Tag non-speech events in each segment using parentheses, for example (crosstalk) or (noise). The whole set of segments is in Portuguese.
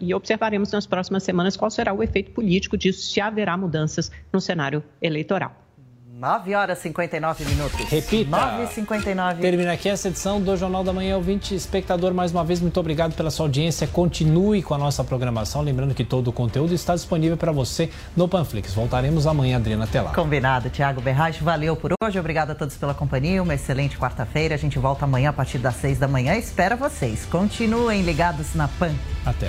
e observaremos nas próximas semanas qual será o efeito político disso, se haverá mudanças no cenário eleitoral. 9 horas e 59 minutos. Repita. 9 e 59 Termina aqui essa edição do Jornal da Manhã. Ouvinte, espectador, mais uma vez, muito obrigado pela sua audiência. Continue com a nossa programação. Lembrando que todo o conteúdo está disponível para você no Panflix. Voltaremos amanhã, Adriana, até lá. Combinado, Tiago Berrage. Valeu por hoje. Obrigado a todos pela companhia. Uma excelente quarta-feira. A gente volta amanhã a partir das 6 da manhã. Espero vocês. Continuem ligados na PAN. Até.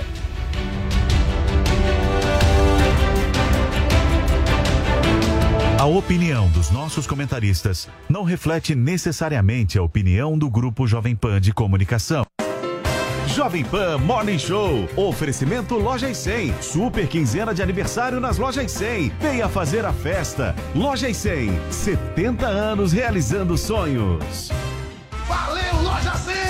A opinião dos nossos comentaristas não reflete necessariamente a opinião do Grupo Jovem Pan de Comunicação. Jovem Pan Morning Show. Oferecimento Lojas 100. Super quinzena de aniversário nas Lojas 100. Venha fazer a festa. Lojas 100. 70 anos realizando sonhos. Valeu, Loja 100!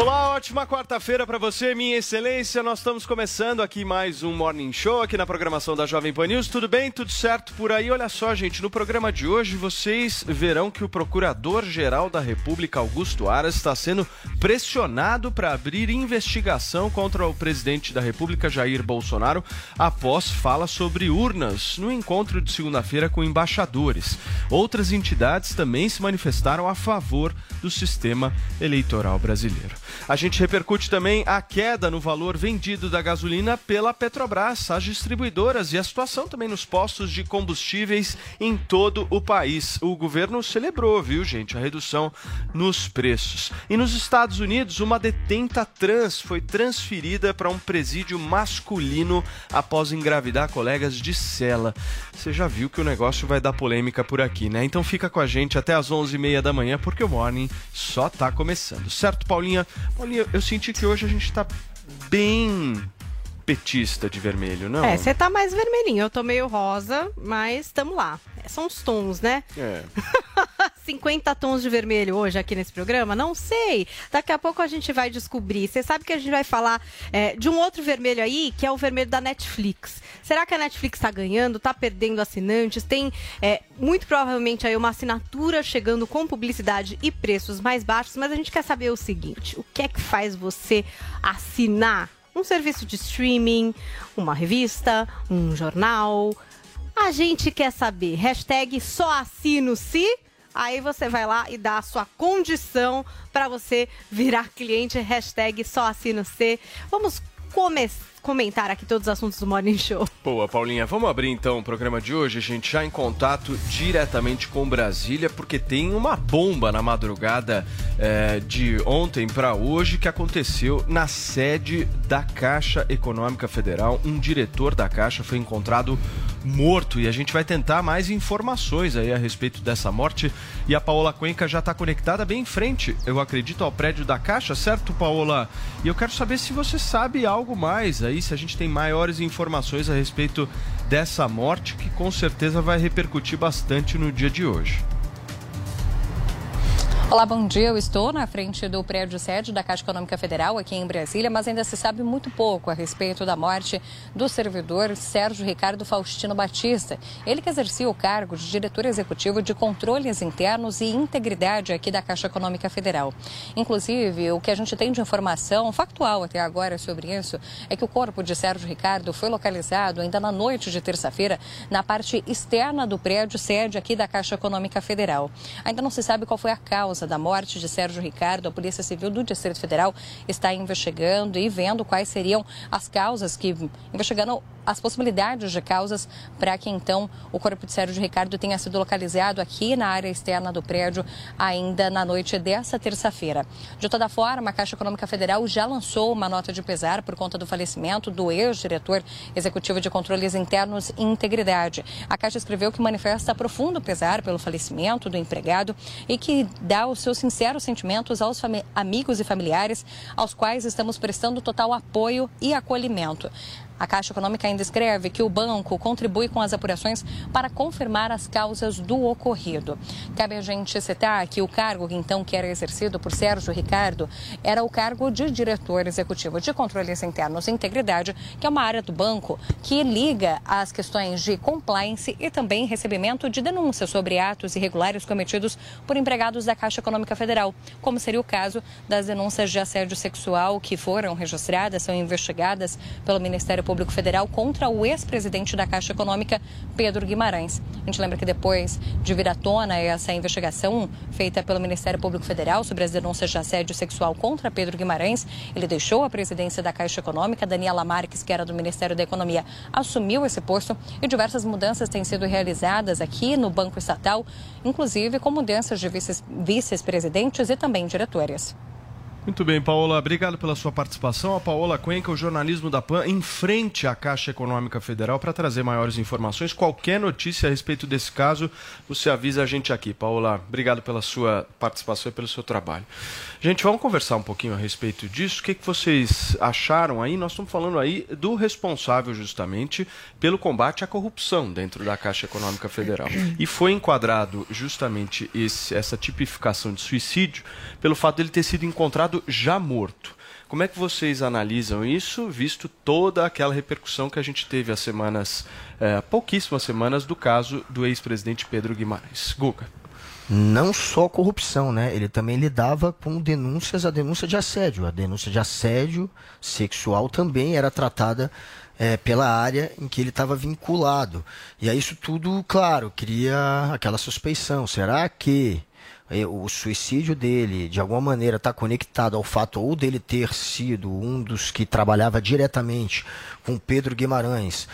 Olá, ótima quarta-feira para você, minha excelência. Nós estamos começando aqui mais um Morning Show aqui na programação da Jovem Pan News. Tudo bem? Tudo certo por aí? Olha só, gente, no programa de hoje vocês verão que o Procurador-Geral da República, Augusto Aras, está sendo pressionado para abrir investigação contra o presidente da República, Jair Bolsonaro, após fala sobre urnas no encontro de segunda-feira com embaixadores. Outras entidades também se manifestaram a favor do sistema eleitoral brasileiro. A gente repercute também a queda no valor vendido da gasolina pela Petrobras, as distribuidoras e a situação também nos postos de combustíveis em todo o país. O governo celebrou, viu, gente, a redução nos preços. E nos Estados Unidos, uma detenta trans foi transferida para um presídio masculino após engravidar colegas de cela. Você já viu que o negócio vai dar polêmica por aqui, né? Então fica com a gente até as 11h30 da manhã, porque o Morning só tá começando. Certo, Paulinha? Paulinha, eu senti que hoje a gente tá bem petista de vermelho, não? É, você tá mais vermelhinho. Eu tô meio rosa, mas estamos lá. São os tons, né? É. (laughs) 50 tons de vermelho hoje aqui nesse programa? Não sei. Daqui a pouco a gente vai descobrir. Você sabe que a gente vai falar é, de um outro vermelho aí, que é o vermelho da Netflix. Será que a Netflix está ganhando, está perdendo assinantes? Tem é, muito provavelmente aí uma assinatura chegando com publicidade e preços mais baixos, mas a gente quer saber o seguinte: o que é que faz você assinar um serviço de streaming, uma revista, um jornal? A gente quer saber. Hashtag só assino se. Aí você vai lá e dá a sua condição para você virar cliente. Hashtag só assino se. Vamos começar comentar aqui todos os assuntos do Morning Show. Boa, Paulinha. Vamos abrir então o programa de hoje, a gente já em contato diretamente com Brasília, porque tem uma bomba na madrugada é, de ontem para hoje que aconteceu na sede da Caixa Econômica Federal. Um diretor da Caixa foi encontrado morto e a gente vai tentar mais informações aí a respeito dessa morte. E a Paola Cuenca já está conectada bem em frente, eu acredito, ao prédio da Caixa, certo, Paola? E eu quero saber se você sabe algo mais aí, se a gente tem maiores informações a respeito dessa morte, que com certeza vai repercutir bastante no dia de hoje. Olá, bom dia. Eu estou na frente do prédio sede da Caixa Econômica Federal aqui em Brasília, mas ainda se sabe muito pouco a respeito da morte do servidor Sérgio Ricardo Faustino Batista. Ele que exercia o cargo de diretor executivo de controles internos e integridade aqui da Caixa Econômica Federal. Inclusive, o que a gente tem de informação factual até agora sobre isso é que o corpo de Sérgio Ricardo foi localizado ainda na noite de terça-feira na parte externa do prédio sede aqui da Caixa Econômica Federal. Ainda não se sabe qual foi a causa causa da morte de Sérgio Ricardo, a Polícia Civil do Distrito Federal está investigando e vendo quais seriam as causas que investigando as possibilidades de causas para que então o corpo de Sérgio Ricardo tenha sido localizado aqui na área externa do prédio ainda na noite dessa terça-feira. De toda forma, a Caixa Econômica Federal já lançou uma nota de pesar por conta do falecimento do ex-diretor executivo de controles internos e integridade. A Caixa escreveu que manifesta profundo pesar pelo falecimento do empregado e que dá os seus sinceros sentimentos aos amigos e familiares, aos quais estamos prestando total apoio e acolhimento. A Caixa Econômica ainda escreve que o banco contribui com as apurações para confirmar as causas do ocorrido. Cabe a gente citar que o cargo então que era exercido por Sérgio Ricardo era o cargo de diretor executivo de controles internos e integridade, que é uma área do banco que liga as questões de compliance e também recebimento de denúncias sobre atos irregulares cometidos por empregados da Caixa Econômica Federal, como seria o caso das denúncias de assédio sexual que foram registradas, são investigadas pelo Ministério Público Federal contra o ex-presidente da Caixa Econômica, Pedro Guimarães. A gente lembra que depois de vir à tona essa investigação feita pelo Ministério Público Federal sobre as denúncias de assédio sexual contra Pedro Guimarães, ele deixou a presidência da Caixa Econômica, Daniela Marques, que era do Ministério da Economia, assumiu esse posto e diversas mudanças têm sido realizadas aqui no Banco Estatal, inclusive com mudanças de vice-presidentes e também diretores. Muito bem, Paola, obrigado pela sua participação. A Paola Cuenca, o jornalismo da PAN, em frente à Caixa Econômica Federal para trazer maiores informações. Qualquer notícia a respeito desse caso, você avisa a gente aqui. Paola, obrigado pela sua participação e pelo seu trabalho. Gente, vamos conversar um pouquinho a respeito disso. O que, que vocês acharam aí? Nós estamos falando aí do responsável justamente pelo combate à corrupção dentro da Caixa Econômica Federal. E foi enquadrado justamente esse, essa tipificação de suicídio pelo fato dele ter sido encontrado já morto. Como é que vocês analisam isso, visto toda aquela repercussão que a gente teve as semanas, é, pouquíssimas semanas, do caso do ex-presidente Pedro Guimarães? Guga. Não só corrupção, né? Ele também lidava com denúncias, a denúncia de assédio. A denúncia de assédio sexual também era tratada é, pela área em que ele estava vinculado. E aí isso tudo, claro, cria aquela suspeição. Será que o suicídio dele de alguma maneira está conectado ao fato ou dele ter sido um dos que trabalhava diretamente com Pedro Guimarães,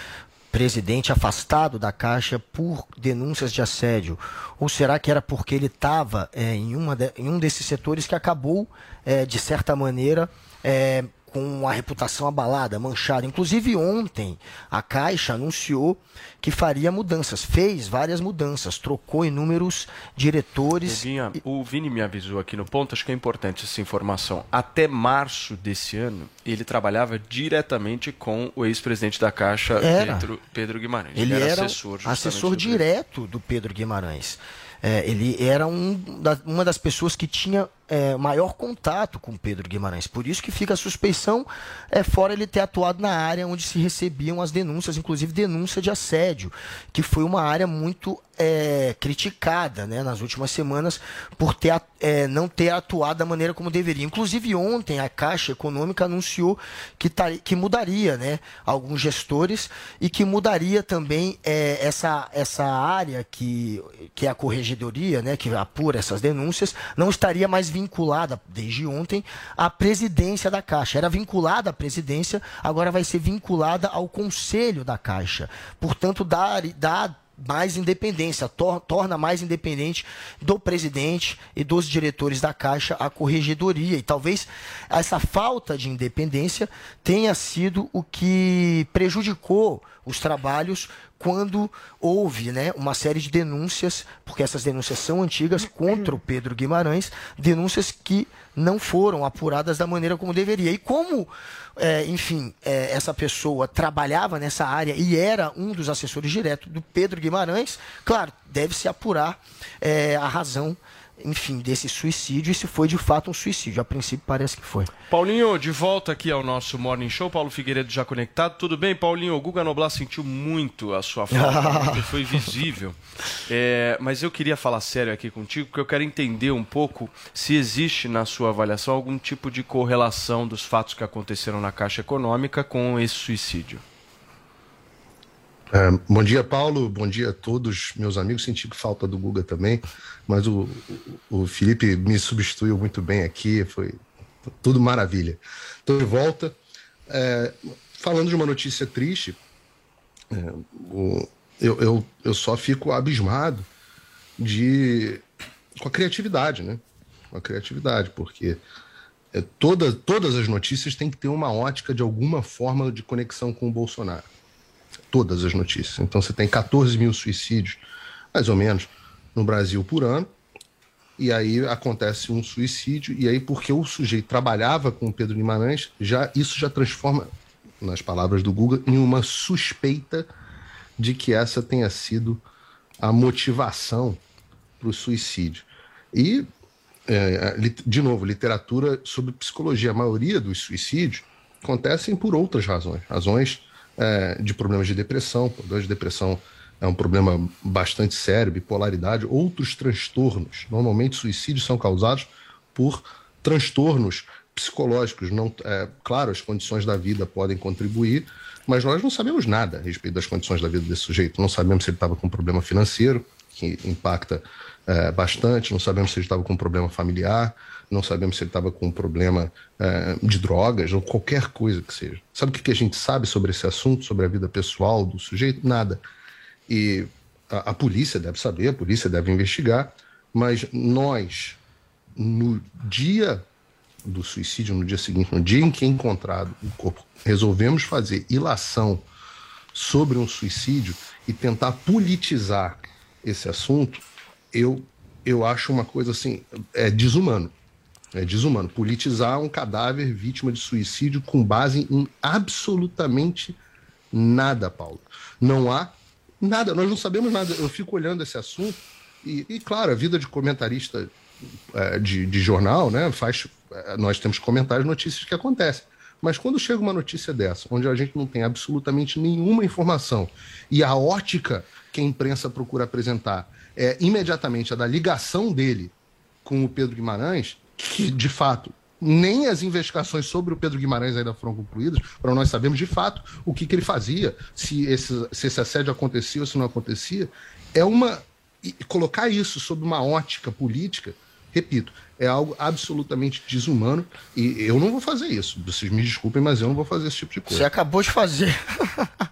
presidente afastado da Caixa por denúncias de assédio? Ou será que era porque ele estava é, em, em um desses setores que acabou, é, de certa maneira, é, com a reputação abalada, manchada. Inclusive ontem a Caixa anunciou que faria mudanças, fez várias mudanças, trocou inúmeros diretores. Vinha, o Vini me avisou aqui no ponto, acho que é importante essa informação. Até março desse ano, ele trabalhava diretamente com o ex-presidente da Caixa, Pedro, Pedro, Guimarães. Ele era, era assessor, assessor direto do Pedro Guimarães. É, ele era um da, uma das pessoas que tinha é, maior contato com Pedro Guimarães. Por isso que fica a suspeição, é, fora ele ter atuado na área onde se recebiam as denúncias, inclusive denúncia de assédio, que foi uma área muito é, criticada né, nas últimas semanas por ter, é, não ter atuado da maneira como deveria. Inclusive ontem a Caixa Econômica anunciou que, tá, que mudaria né, alguns gestores e que mudaria também é, essa, essa área que, que é a corregedoria, né, que apura essas denúncias, não estaria mais vinculada, desde ontem, à presidência da Caixa. Era vinculada à presidência, agora vai ser vinculada ao conselho da Caixa. Portanto, dá, dá mais independência, tor torna mais independente do presidente e dos diretores da Caixa a corregedoria. E talvez essa falta de independência tenha sido o que prejudicou os trabalhos quando houve né, uma série de denúncias, porque essas denúncias são antigas, contra o Pedro Guimarães, denúncias que não foram apuradas da maneira como deveria. E como, é, enfim, é, essa pessoa trabalhava nessa área e era um dos assessores diretos do Pedro Guimarães, claro, deve-se apurar é, a razão enfim, desse suicídio e se foi de fato um suicídio. A princípio parece que foi. Paulinho, de volta aqui ao nosso Morning Show. Paulo Figueiredo já conectado. Tudo bem, Paulinho? O Guga Noblar sentiu muito a sua falta, foi visível. (laughs) É, mas eu queria falar sério aqui contigo, porque eu quero entender um pouco se existe na sua avaliação algum tipo de correlação dos fatos que aconteceram na Caixa Econômica com esse suicídio. É, bom dia, Paulo. Bom dia a todos meus amigos. Senti falta do Guga também, mas o, o Felipe me substituiu muito bem aqui. Foi tudo maravilha. Estou de volta. É, falando de uma notícia triste, É, o, eu, eu, eu só fico abismado de com a criatividade, né? Com a criatividade, porque é, toda, todas as notícias têm que ter uma ótica de alguma forma de conexão com o Bolsonaro. Todas as notícias. Então você tem 14 mil suicídios, mais ou menos, no Brasil por ano. E aí acontece um suicídio, e aí, porque o sujeito trabalhava com o Pedro Guimarães, já, isso já transforma, nas palavras do Google, em uma suspeita de que essa tenha sido a motivação para o suicídio. E é, de novo, literatura sobre psicologia. A maioria dos suicídios acontecem por outras razões. Razões é, de problemas de depressão. Problemas de depressão é um problema bastante sério, bipolaridade, outros transtornos. Normalmente, suicídios são causados por transtornos psicológicos. Não, é, claro, as condições da vida podem contribuir, mas nós não sabemos nada a respeito das condições da vida desse sujeito. Não sabemos se ele estava com um problema financeiro, que impacta é, bastante, não sabemos se ele estava com um problema familiar, não sabemos se ele estava com um problema é, de drogas ou qualquer coisa que seja. Sabe o que a gente sabe sobre esse assunto, sobre a vida pessoal do sujeito? Nada. E a, a polícia deve saber, a polícia deve investigar, mas nós, no dia do suicídio, no dia seguinte, no dia em que é encontrado o corpo, resolvemos fazer ilação sobre um suicídio e tentar politizar esse assunto, eu, eu acho uma coisa assim, é desumano. É desumano. Politizar um cadáver vítima de suicídio com base em absolutamente nada, Paulo. Não há nada, nós não sabemos nada. Eu fico olhando esse assunto e, e claro, a vida de comentarista é, de, de, jornal, né, faz, é, nós temos comentários, notícias que acontecem. Mas quando chega uma notícia dessa, onde a gente não tem absolutamente nenhuma informação e a ótica que a imprensa procura apresentar é imediatamente a da ligação dele com o Pedro Guimarães, que de fato nem as investigações sobre o Pedro Guimarães ainda foram concluídas, para nós sabermos de fato o que, que ele fazia, se esse, se esse assédio acontecia ou se não acontecia, é uma. colocar isso sob uma ótica política, repito, é algo absolutamente desumano e eu não vou fazer isso. Vocês me desculpem, mas eu não vou fazer esse tipo de coisa. Você acabou de fazer.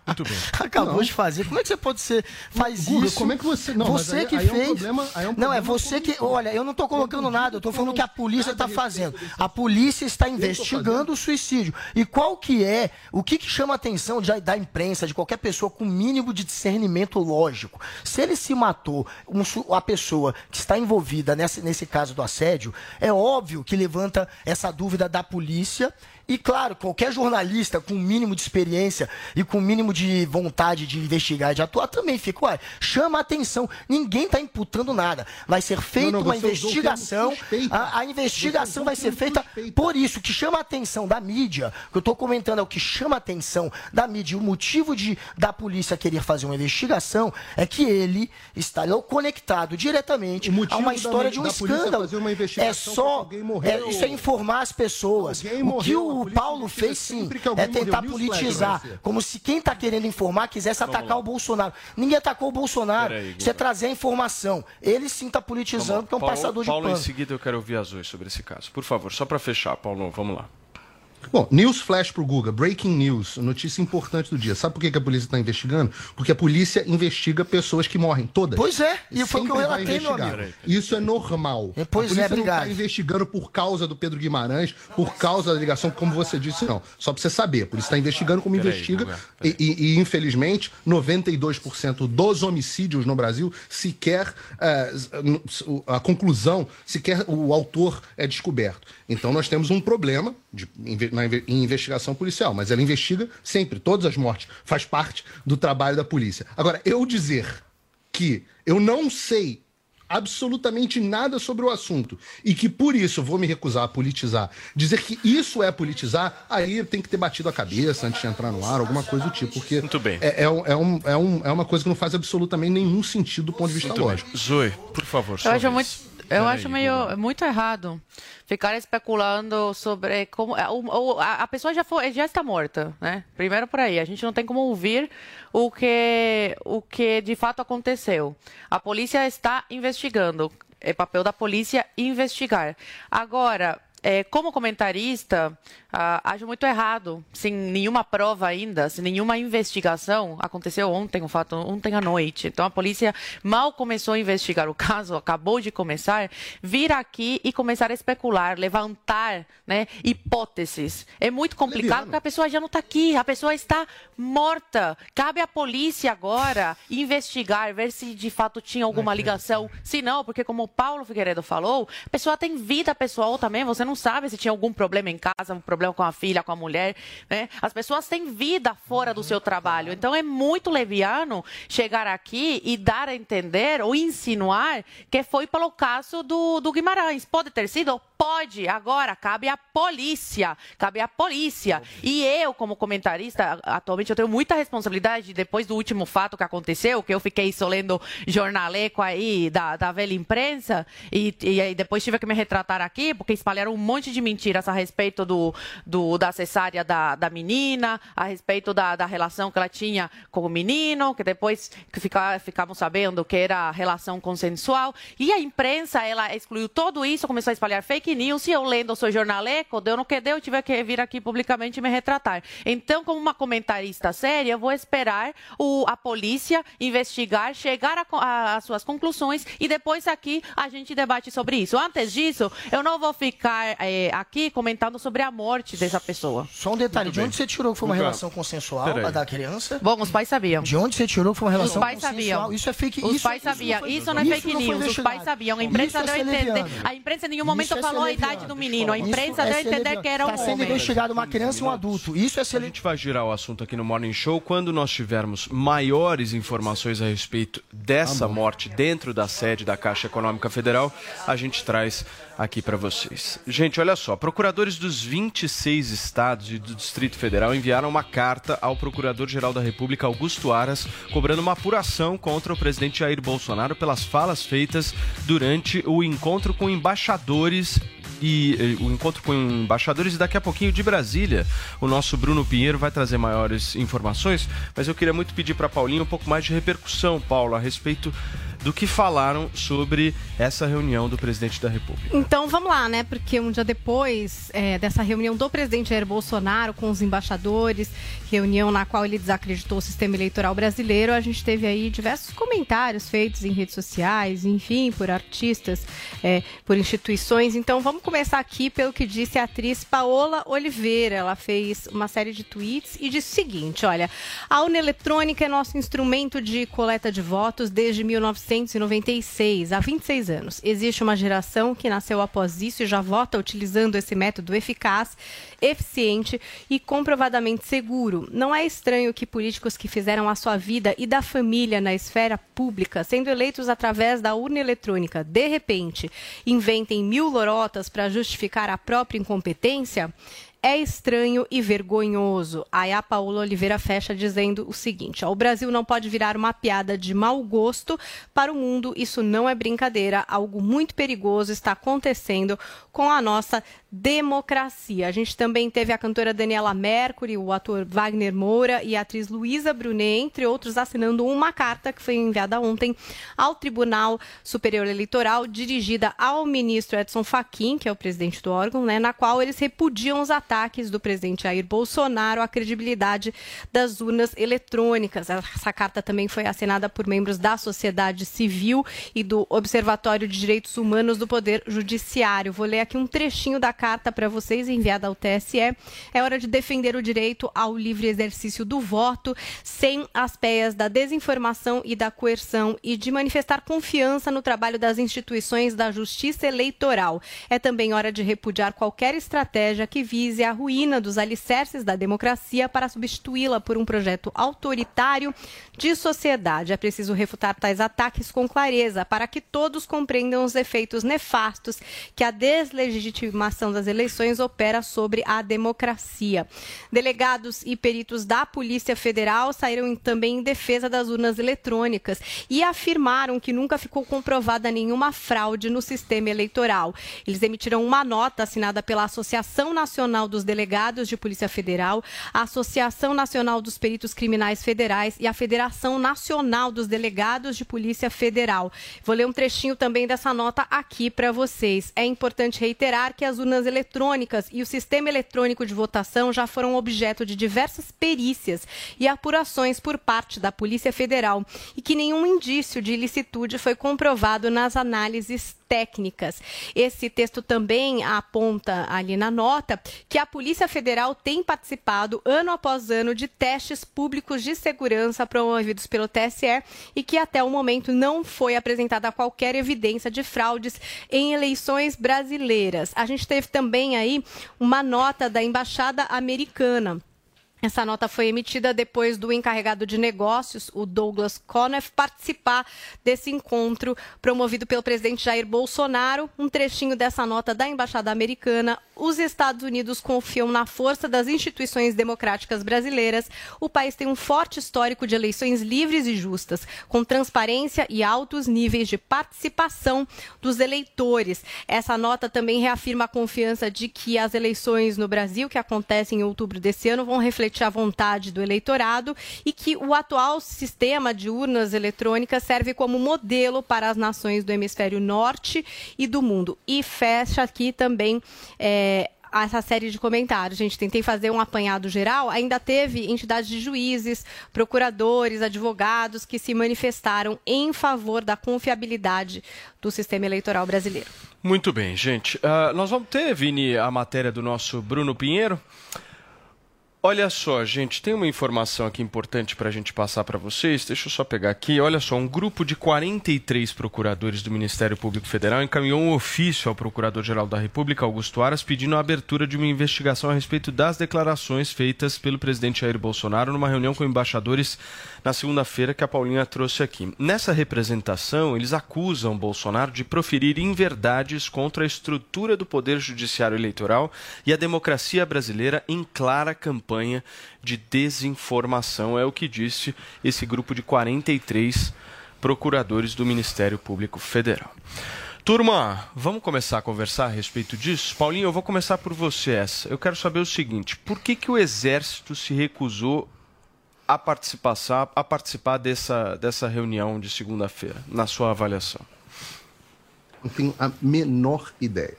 Muito bem. (laughs) acabou não. de fazer. Como é que você pode ser faz Guga, isso? Como é que você não? Você aí, que aí fez. É um problema, é um não é você que. Olha, eu não estou colocando nada. Eu estou falando que a polícia está fazendo. A polícia está investigando o suicídio. E qual que é o que, que chama a atenção de, da imprensa, de qualquer pessoa com mínimo de discernimento lógico? Se ele se matou, um, a pessoa que está envolvida nesse, nesse caso do assédio, é óbvio que levanta essa dúvida da polícia e claro, qualquer jornalista com o mínimo de experiência e com o mínimo de vontade de investigar e de atuar também fica, ué, chama a atenção. Ninguém está imputando nada. Vai ser feita uma investigação. A, a, investigação vai ser feita por isso. O que chama a atenção da mídia, que eu estou comentando é o que chama a atenção da mídia. O motivo de, da polícia querer fazer uma investigação é que ele está conectado diretamente a uma história da, de um escândalo. é só. É, isso é informar as pessoas. o que o o Paulo fez sim é tentar politizar, como se quem está querendo informar quisesse Vamos atacar lá. o Bolsonaro. Ninguém atacou o Bolsonaro. Aí, Isso é trazer a informação. Ele sim está politizando, porque é um Paulo, passador de Paulo, pano. em seguida eu quero ouvir azul sobre esse caso. Por favor, só para fechar, Paulo, vamos lá. Bom, news flash pro Guga, breaking news, notícia importante do dia. Sabe por que, que a polícia está investigando? Porque a polícia investiga pessoas que morrem, todas. Pois é, e foi o que eu relatei, meu amigo. Isso é normal. É, pois a polícia é, não está investigando por causa do Pedro Guimarães, por causa da ligação, como você disse, não. Só para você saber, a polícia está investigando como peraí, investiga. Guga, e, e, e, infelizmente, 92% dos homicídios no Brasil sequer é, a conclusão, sequer o autor é descoberto. Então nós temos um problema de, na, em investigação policial, mas ela investiga sempre, todas as mortes, faz parte do trabalho da polícia. Agora, eu dizer que eu não sei absolutamente nada sobre o assunto e que por isso vou me recusar a politizar, dizer que isso é politizar, aí tem que ter batido a cabeça antes de entrar no ar, alguma coisa do tipo, porque Muito bem. É, é, é, um, é, um, é uma coisa que não faz absolutamente nenhum sentido do ponto de vista Muito lógico. Bem. Zoe, por favor, Eu acho muito, eu acho meio muito errado ficar especulando sobre como é, a, a pessoa já foi, já está morta, né? Primeiro por aí, a gente não tem como ouvir o que o que de fato aconteceu. A polícia está investigando. É papel da polícia investigar. Agora, é, como comentarista, ah, acho muito errado, sem nenhuma prova ainda, sem nenhuma investigação. Aconteceu ontem, o um fato ontem à noite. Então a polícia mal começou a investigar o caso, acabou de começar, vir aqui e começar a especular, levantar né, hipóteses. É muito complicado porque a pessoa já não está aqui, a pessoa está morta. Cabe à polícia agora investigar, ver se de fato tinha alguma ligação. Se não, porque como o Paulo Figueiredo falou, a pessoa tem vida pessoal também, você não não sabe se tinha algum problema em casa, um problema com a filha, com a mulher. Né? As pessoas têm vida fora do seu trabalho. Então é muito leviano chegar aqui e dar a entender ou insinuar que foi pelo caso do, do Guimarães. Pode ter sido? Pode. Agora, cabe à polícia. Cabe à polícia. E eu, como comentarista, atualmente eu tenho muita responsabilidade depois do último fato que aconteceu, que eu fiquei só lendo jornaleco aí da, da velha imprensa e, e depois tive que me retratar aqui, porque espalharam um monte de mentiras a respeito do, do da cesárea da, da menina, a respeito da, da relação que ela tinha com o menino, que depois que fica, ficamos sabendo que era relação consensual. E a imprensa, ela excluiu tudo isso, começou a espalhar fake news. E eu lendo o seu jornaleco, deu no que deu, eu tive que vir aqui publicamente me retratar. Então, como uma comentarista séria, eu vou esperar o, a polícia investigar, chegar às suas conclusões e depois aqui a gente debate sobre isso. Antes disso, eu não vou ficar é, aqui comentando sobre a morte dessa pessoa. Só um detalhe, Muito de onde você tirou que foi uma relação consensual a da criança? Bom, os pais sabiam. De onde você tirou que foi uma relação os pais consensual? Sabiam. Isso é fake Os isso, pais sabiam. Isso, isso, não é fake news. Os pais sabiam. A imprensa é deu a entender. A imprensa em nenhum momento falou a idade do menino. A imprensa deu a entender que era um Está sendo investigado uma criança e um adulto. Isso é A gente vai girar o assunto aqui no Morning Show quando nós tivermos maiores informações a respeito dessa morte dentro da sede da Caixa Econômica Federal. A gente traz aqui para vocês. Gente, olha só, procuradores dos 26 estados e do Distrito Federal enviaram uma carta ao Procurador-Geral da República, Augusto Aras, cobrando uma apuração contra o presidente Jair Bolsonaro pelas falas feitas durante o encontro com embaixadores e, e, o encontro com embaixadores e daqui a pouquinho de Brasília. O nosso Bruno Pinheiro vai trazer maiores informações, mas eu queria muito pedir para Paulinho um pouco mais de repercussão, Paulo, a respeito do que falaram sobre essa reunião do presidente da República. Então vamos lá, né? Porque um dia depois é, dessa reunião do presidente Jair Bolsonaro com os embaixadores, reunião na qual ele desacreditou o sistema eleitoral brasileiro, a gente teve aí diversos comentários feitos em redes sociais, enfim, por artistas, é, por instituições. Então vamos começar aqui pelo que disse a atriz Paola Oliveira. Ela fez uma série de tweets e disse o seguinte: olha, a urna eletrônica é nosso instrumento de coleta de votos desde 1900 1996, há 26 anos. Existe uma geração que nasceu após isso e já vota utilizando esse método eficaz, eficiente e comprovadamente seguro. Não é estranho que políticos que fizeram a sua vida e da família na esfera pública, sendo eleitos através da urna eletrônica, de repente, inventem mil lorotas para justificar a própria incompetência? É estranho e vergonhoso. Aí a Paula Oliveira fecha dizendo o seguinte: ó, o Brasil não pode virar uma piada de mau gosto para o mundo. Isso não é brincadeira. Algo muito perigoso está acontecendo com a nossa democracia. A gente também teve a cantora Daniela Mercury, o ator Wagner Moura e a atriz Luísa Brunet, entre outros, assinando uma carta que foi enviada ontem ao Tribunal Superior Eleitoral, dirigida ao ministro Edson Fachin, que é o presidente do órgão, né, na qual eles repudiam os ataques do presidente Jair Bolsonaro à credibilidade das urnas eletrônicas. Essa carta também foi assinada por membros da sociedade civil e do Observatório de Direitos Humanos do Poder Judiciário. Vou ler aqui um trechinho da carta para vocês enviada ao TSE. É hora de defender o direito ao livre exercício do voto, sem as peias da desinformação e da coerção e de manifestar confiança no trabalho das instituições da justiça eleitoral. É também hora de repudiar qualquer estratégia que vise a ruína dos alicerces da democracia para substituí-la por um projeto autoritário de sociedade. É preciso refutar tais ataques com clareza para que todos compreendam os efeitos nefastos que a deslegitimação das eleições opera sobre a democracia. Delegados e peritos da Polícia Federal saíram também em defesa das urnas eletrônicas e afirmaram que nunca ficou comprovada nenhuma fraude no sistema eleitoral. Eles emitiram uma nota assinada pela Associação Nacional dos Delegados de Polícia Federal, a Associação Nacional dos Peritos Criminais Federais e a Federação Nacional dos Delegados de Polícia Federal. Vou ler um trechinho também dessa nota aqui para vocês. É importante reiterar que as urnas eletrônicas e o sistema eletrônico de votação já foram objeto de diversas perícias e apurações por parte da Polícia Federal e que nenhum indício de ilicitude foi comprovado nas análises técnicas. Esse texto também aponta ali na nota que a Polícia Federal tem participado ano após ano de testes públicos de segurança promovidos pelo TSE e que até o momento não foi apresentada qualquer evidência de fraudes em eleições brasileiras. A gente teve também aí uma nota da embaixada americana essa nota foi emitida depois do encarregado de negócios, o Douglas Conniff, participar desse encontro promovido pelo presidente Jair Bolsonaro. Um trechinho dessa nota da Embaixada Americana. Os Estados Unidos confiam na força das instituições democráticas brasileiras. O país tem um forte histórico de eleições livres e justas, com transparência e altos níveis de participação dos eleitores. Essa nota também reafirma a confiança de que as eleições no Brasil, que acontecem em outubro desse ano, vão refletir refletir a vontade do eleitorado e que o atual sistema de urnas eletrônicas serve como modelo para as nações do hemisfério norte e do mundo. E fecha aqui também. É, essa série de comentários. Gente, tentei fazer um apanhado geral. Ainda teve entidades de juízes, procuradores, advogados que se manifestaram em favor da confiabilidade do sistema eleitoral brasileiro. Muito bem, gente. Uh, nós vamos ter, Vini, a matéria do nosso Bruno Pinheiro. Olha só, gente, tem uma informação aqui importante para a gente passar para vocês. Deixa eu só pegar aqui. Olha só, um grupo de 43 procuradores do Ministério Público Federal encaminhou um ofício ao Procurador-Geral da República, Augusto Aras, pedindo a abertura de uma investigação a respeito das declarações feitas pelo presidente Jair Bolsonaro numa reunião com embaixadores na segunda-feira que a Paulinha trouxe aqui. Nessa representação, eles acusam Bolsonaro de proferir inverdades contra a estrutura do Poder Judiciário Eleitoral e a democracia brasileira em clara campanha de desinformação. É o que disse esse grupo de 43 procuradores do Ministério Público Federal. Turma, vamos começar a conversar a respeito disso? Paulinho, eu vou começar por você. Eu quero saber o seguinte: por que, que o Exército se recusou a participar, a participar dessa, dessa reunião de segunda-feira, na sua avaliação? Não tenho a menor ideia.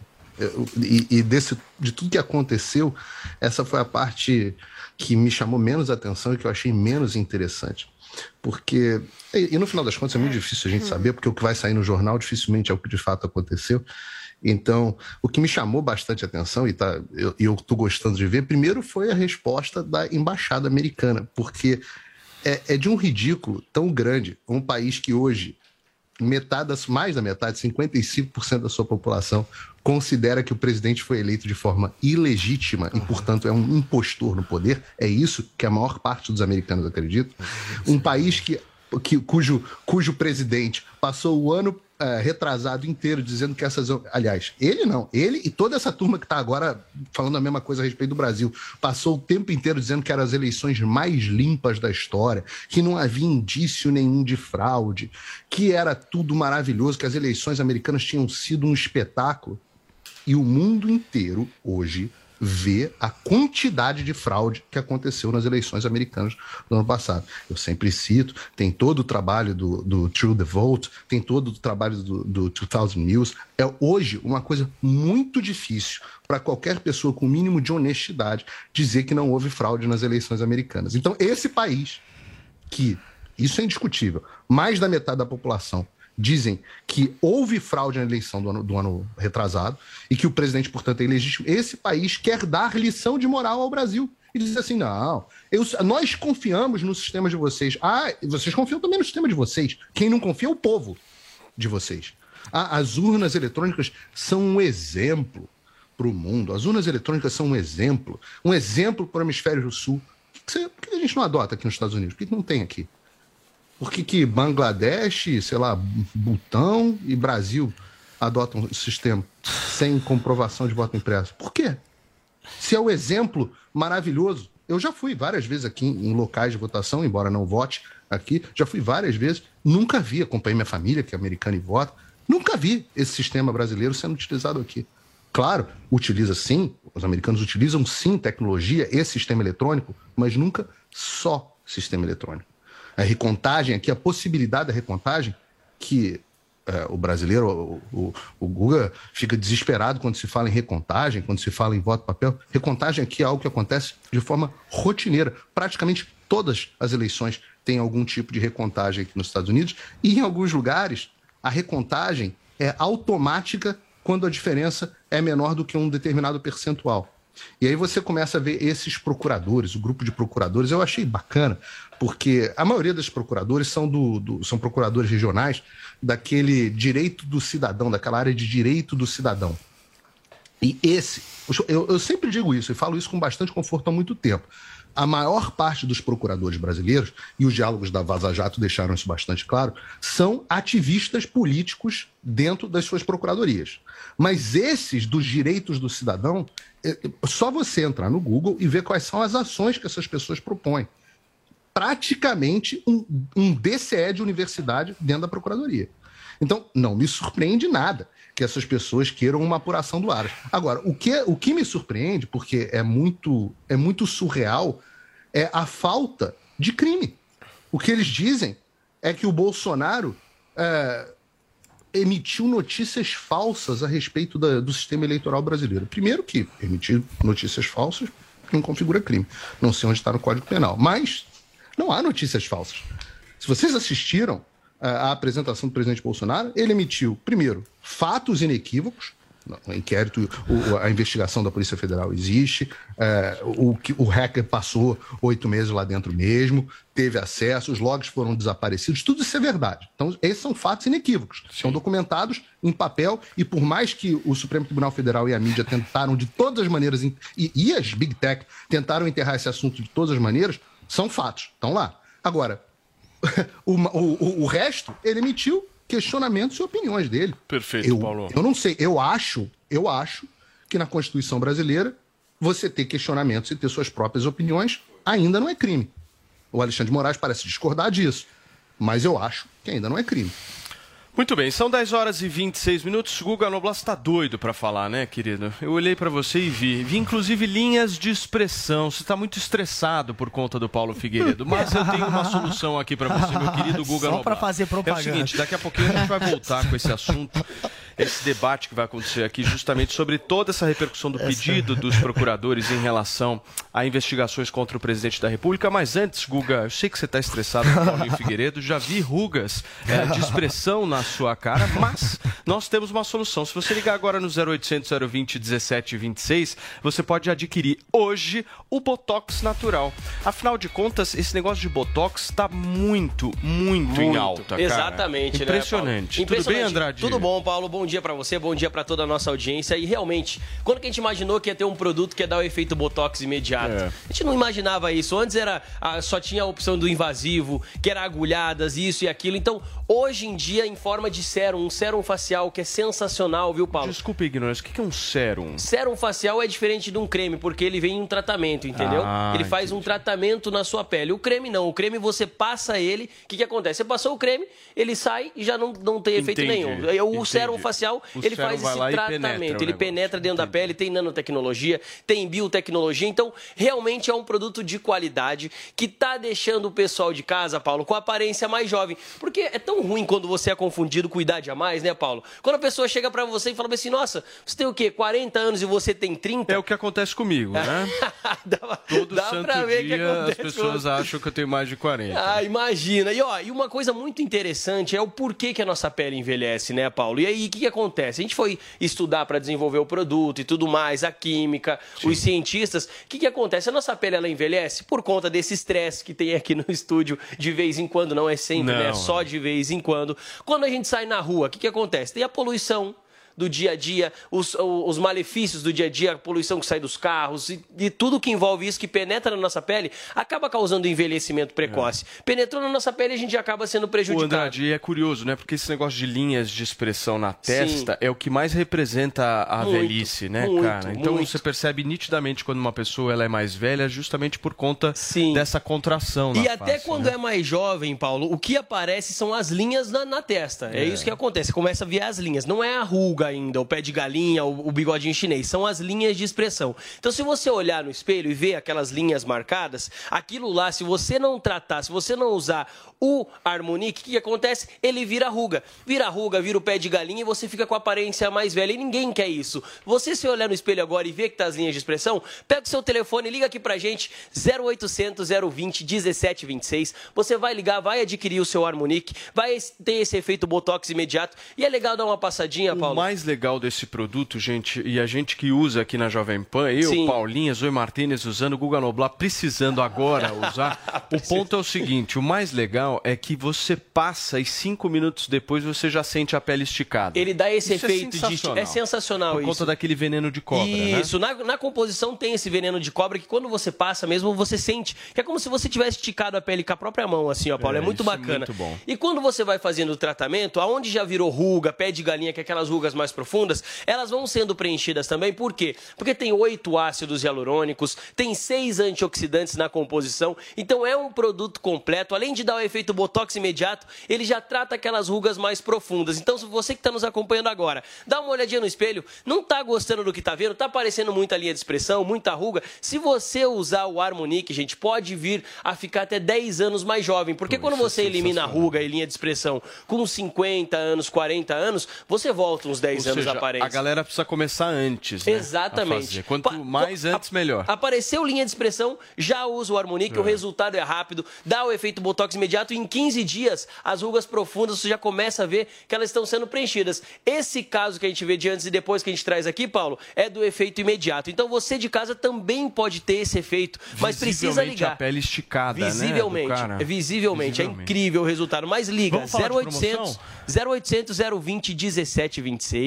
E, e, desse, de tudo que aconteceu, essa foi a parte que me chamou menos atenção e que eu achei menos interessante. Porque, e, e no final das contas é muito difícil a gente saber, porque o que vai sair no jornal dificilmente é o que de fato aconteceu. Então, o que me chamou bastante atenção, e tá, eu estou gostando de ver, primeiro foi a resposta da embaixada americana, porque é, é de um ridículo tão grande um país que hoje, metade, mais da metade, 55% da sua população, considera que o presidente foi eleito de forma ilegítima uhum. e, portanto, é um impostor no poder. É isso que a maior parte dos americanos acredita. Um país que, que cujo, cujo presidente passou o ano é, retrasado inteiro dizendo que essas. Aliás, ele não, ele e toda essa turma que está agora falando a mesma coisa a respeito do Brasil, passou o tempo inteiro dizendo que eram as eleições mais limpas da história, que não havia indício nenhum de fraude, que era tudo maravilhoso, que as eleições americanas tinham sido um espetáculo. E o mundo inteiro hoje ver a quantidade de fraude que aconteceu nas eleições americanas do ano passado. Eu sempre cito, tem todo o trabalho do, do True the Vote, tem todo o trabalho do, do 2000 News. É hoje uma coisa muito difícil para qualquer pessoa com o mínimo de honestidade dizer que não houve fraude nas eleições americanas. Então, esse país que, isso é indiscutível, mais da metade da população dizem que houve fraude na eleição do ano, do ano retrasado e que o presidente, portanto, é ilegítimo. Esse país quer dar lição de moral ao Brasil. E diz assim: não, eu, nós confiamos no sistema de vocês. Ah, vocês confiam também no sistema de vocês. Quem não confia é o povo de vocês. Ah, as urnas eletrônicas são um exemplo para o mundo. As urnas eletrônicas são um exemplo. Um exemplo para o hemisfério sul. Por que, por que a gente não adota aqui nos Estados Unidos? Por que não tem aqui? Por que, que Bangladesh, sei lá, Butão e Brasil adotam o sistema sem comprovação de voto impresso? Por quê? Se é o exemplo maravilhoso. Eu já fui várias vezes aqui em locais de votação, embora não vote aqui, já fui várias vezes, nunca vi, acompanhei minha família, que é americana e vota, nunca vi esse sistema brasileiro sendo utilizado aqui. claro, utiliza sim, os americanos utilizam sim tecnologia e sistema eletrônico, mas nunca só sistema eletrônico. A recontagem aqui, a possibilidade da recontagem, que é, o brasileiro, o, o, o, Guga, fica desesperado quando se fala em recontagem, quando se fala em voto papel. Recontagem aqui é algo que acontece de forma rotineira. Praticamente todas as eleições têm algum tipo de recontagem aqui nos Estados Unidos, e em alguns lugares a recontagem é automática quando a diferença é menor do que um determinado percentual. E aí você começa a ver esses procuradores, o grupo de procuradores, eu achei bacana, porque a maioria dos procuradores são, do, do, são procuradores regionais daquele direito do cidadão, daquela área de direito do cidadão. E esse, eu, eu sempre digo isso e falo isso com bastante conforto há muito tempo a maior parte dos procuradores brasileiros, e os diálogos da Vaza Jato deixaram isso bastante claro, são ativistas políticos dentro das suas procuradorias. Mas esses dos direitos do cidadão, é só você entrar no Google e ver quais são as ações que essas pessoas propõem. Praticamente um, um DCE de universidade dentro da procuradoria. Então, não me surpreende nada que essas pessoas queiram uma apuração do Aras. Agora, o que, o que me surpreende, porque é muito, é muito surreal, é a falta de crime. O que eles dizem é que o Bolsonaro é, emitiu notícias falsas a respeito da, do sistema eleitoral brasileiro. Primeiro que emitir notícias falsas não configura crime. Não sei onde está no Código Penal. Mas não há notícias falsas. Se vocês assistiram a apresentação do presidente Bolsonaro, ele emitiu, primeiro, fatos inequívocos. O inquérito, a investigação da Polícia Federal existe. É, o, o hacker passou oito meses lá dentro mesmo, teve acesso, os logs foram desaparecidos, tudo isso é verdade. Então, esses são fatos inequívocos. Sim. São documentados em papel, e por mais que o Supremo Tribunal Federal e a mídia tentaram de todas as maneiras, e, e as Big Tech tentaram enterrar esse assunto de todas as maneiras, são fatos. Estão lá. Agora, (laughs) o, o, o resto, ele emitiu questionamentos e opiniões dele. Perfeito, eu, Paulo. Eu não sei, eu acho, eu acho que na Constituição brasileira você ter questionamentos e ter suas próprias opiniões ainda não é crime. O Alexandre de Moraes parece discordar disso, mas eu acho que ainda não é crime. Muito bem, são 10 horas e 26 minutos. Guga Noblas está doido para falar, né, querido? Eu olhei para você e vi. Vi inclusive linhas de expressão. Você está muito estressado por conta do Paulo Figueiredo, mas eu tenho uma solução aqui para você, meu querido (laughs) Guga Só Noblas. Só para fazer propaganda. É o seguinte, daqui a pouquinho a gente vai voltar com esse assunto esse debate que vai acontecer aqui, justamente sobre toda essa repercussão do pedido dos procuradores em relação a investigações contra o presidente da República. Mas antes, Guga, eu sei que você está estressado com o Paulinho Figueiredo, já vi rugas é, de expressão na sua cara, mas nós temos uma solução. Se você ligar agora no 0800 020 1726, você pode adquirir hoje o Botox natural. Afinal de contas, esse negócio de Botox está muito, muito, muito, em alta. Cara. Exatamente, Impressionante. Né, Impressionante. Tudo bem, Andrade? Tudo bom, Paulo? Bom dia para você, bom dia para toda a nossa audiência. E realmente, quando que a gente imaginou que ia ter um produto que ia dar o efeito Botox imediato? É. A gente não imaginava isso. Antes era só tinha a opção do invasivo, que era agulhadas, isso e aquilo. Então, hoje em dia, em forma de sérum, um sérum facial que é sensacional, viu, Paulo? Desculpa, ignorância, o que é um sérum? Sérum facial é diferente de um creme, porque ele vem em um tratamento, entendeu? Ah, ele faz entendi. um tratamento na sua pele. O creme não, o creme você passa ele, o que, que acontece? Você passou o creme, ele sai e já não, não tem efeito entendi, nenhum. O entendi. sérum facial, o ele faz esse tratamento, penetra ele penetra dentro da pele, tem nanotecnologia, tem biotecnologia, então realmente é um produto de qualidade que tá deixando o pessoal de casa, Paulo, com aparência mais jovem. Porque é tão ruim quando você é confundido com idade a mais, né, Paulo? Quando a pessoa chega para você e fala assim, nossa, você tem o quê? 40 anos e você tem 30? É o que acontece comigo, né? (laughs) dá, Todo dá santo pra ver dia que as pessoas acham que eu tenho mais de 40. Ah, imagina. E, ó, e uma coisa muito interessante é o porquê que a nossa pele envelhece, né, Paulo? E aí, o que, que acontece? A gente foi estudar para desenvolver o produto e tudo mais, a química, Sim. os cientistas. O que, que acontece? A nossa pele ela envelhece por conta desse estresse que tem aqui no (laughs) estúdio de vez em quando, não é sempre, né? não, né? Só de vez em quando. Quando a gente sai na rua, o que, que acontece? Tem a poluição do dia a dia, os, os malefícios do dia a dia, a poluição que sai dos carros e, e tudo que envolve isso, que penetra na nossa pele, acaba causando envelhecimento precoce. É. Penetrou na nossa pele, a gente acaba sendo prejudicado. O Andrade, é curioso, né? Porque esse negócio de linhas de expressão na testa Sim. é o que mais representa a muito, velhice, né, muito, cara? Então muito. você percebe nitidamente quando uma pessoa ela é mais velha, justamente por conta Sim. dessa contração. E até face, quando né? é mais jovem, Paulo, o que aparece são as linhas na, na testa. É. é isso que acontece. Começa a ver as linhas. Não é a ruga ainda, o pé de galinha, o, o bigodinho chinês. São as linhas de expressão. Então, se você olhar no espelho e ver aquelas linhas marcadas, aquilo lá, se você não tratar, se você não usar o Harmonique, o que, acontece? Ele vira ruga. Vira ruga, vira o pé de galinha e você fica com a aparência mais velha. E ninguém quer isso. Você se olhar no espelho agora e ver que tá as linhas de expressão, pega o seu telefone, liga aqui pra gente, 0800 020 1726. Você vai ligar, vai adquirir o seu Harmonique, vai ter esse efeito Botox imediato. E é legal dar uma passadinha, Paulo. Mais legal desse produto, gente, e a gente que usa aqui na Jovem Pan, eu, Sim. Paulinha, Zoe Martinez usando, Guga Noblar precisando agora usar. (laughs) o ponto é o seguinte: o mais legal é que você passa e cinco minutos depois você já sente a pele esticada. Ele dá esse isso é efeito é de. É sensacional Por isso. conta daquele veneno de cobra. Né? Isso, né? na, na composição tem esse veneno de cobra que quando você passa mesmo, você sente. Que é como se você tivesse esticado a pele com a própria mão, assim, ó, Paulo. É, é muito bacana. É muito bom. E quando você vai fazendo o tratamento, aonde já virou ruga, pé de galinha, que é aquelas rugas mais profundas, elas vão sendo preenchidas também. Por quê? Porque tem oito ácidos hialurônicos, tem seis antioxidantes na composição. Então é um produto completo. Além de dar o efeito botox imediato, ele já trata aquelas rugas mais profundas. Então, se você que está nos acompanhando agora, dá uma olhadinha no espelho, não está gostando do que está vendo, está aparecendo muita linha de expressão, muita ruga. Se você usar o Harmonique, gente, pode vir a ficar até 10 anos mais jovem. Porque quando você é elimina a ruga e linha de expressão com 50 anos, 40 anos, você volta uns 10 Ou anos seja, aparência. A galera precisa começar antes, né? Exatamente. Quanto mais antes, melhor. Apareceu linha de expressão, já usa o Harmonique, é. o resultado é rápido, dá o efeito Botox imediato e em 15 dias as rugas profundas você já começa a ver que elas estão sendo preenchidas. Esse caso que a gente vê de antes e depois que a gente traz aqui, Paulo, é do efeito imediato. Então você de casa também pode ter esse efeito, mas precisa ligar. a pele esticada, visivelmente, né, visivelmente, visivelmente, é incrível o resultado. Mas liga, 0800 0800 020 1726,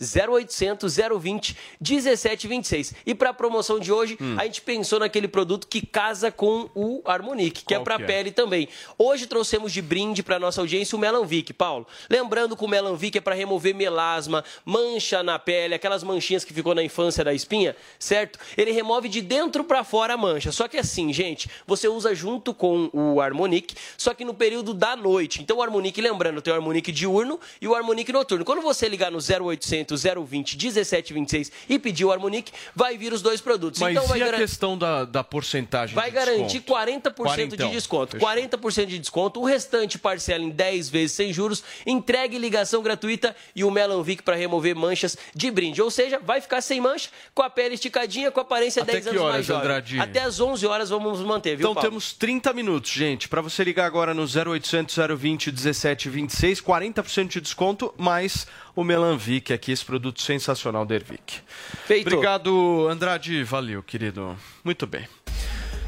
0800 020 1726. E para a promoção de hoje, hum. a gente pensou naquele produto que casa com o Harmonique, que é Qual é para a pele também. Hoje trouxemos de brinde para nossa audiência o Melanvic, Paulo. Lembrando que o Melanvic é para remover melasma, mancha na pele, aquelas manchinhas que ficou na infância da espinha, certo? Ele remove de dentro para fora a mancha. Só que assim, gente, você usa junto com o Harmonique, só que no período da noite. Então o Harmonique, lembrando, tem o Harmonique diurno e o Harmonique noturno. Quando você ligar no 0800 020 1726 e pedir o Harmonique, vai vir os dois produtos. Mas então vai e a questão da, da porcentagem Vai de garantir desconto? 40% 40, de desconto. Fechou. 40% de desconto. O restante parcela em 10 vezes sem juros. Entregue ligação gratuita e o Melanvic para remover manchas de brinde. Ou seja, vai ficar sem mancha, com a pele esticadinha, com a aparência Até 10 que anos horas, mais jovem. Andradinho? Até às 11 horas vamos manter, viu, Então Paulo? temos 30 minutos, gente, para você ligar agora no 0800 020 1726, 40% de desconto, mais o Melanvic aqui, esse produto sensacional da Ervic. Feito. Obrigado, Andrade. Valeu, querido. Muito bem.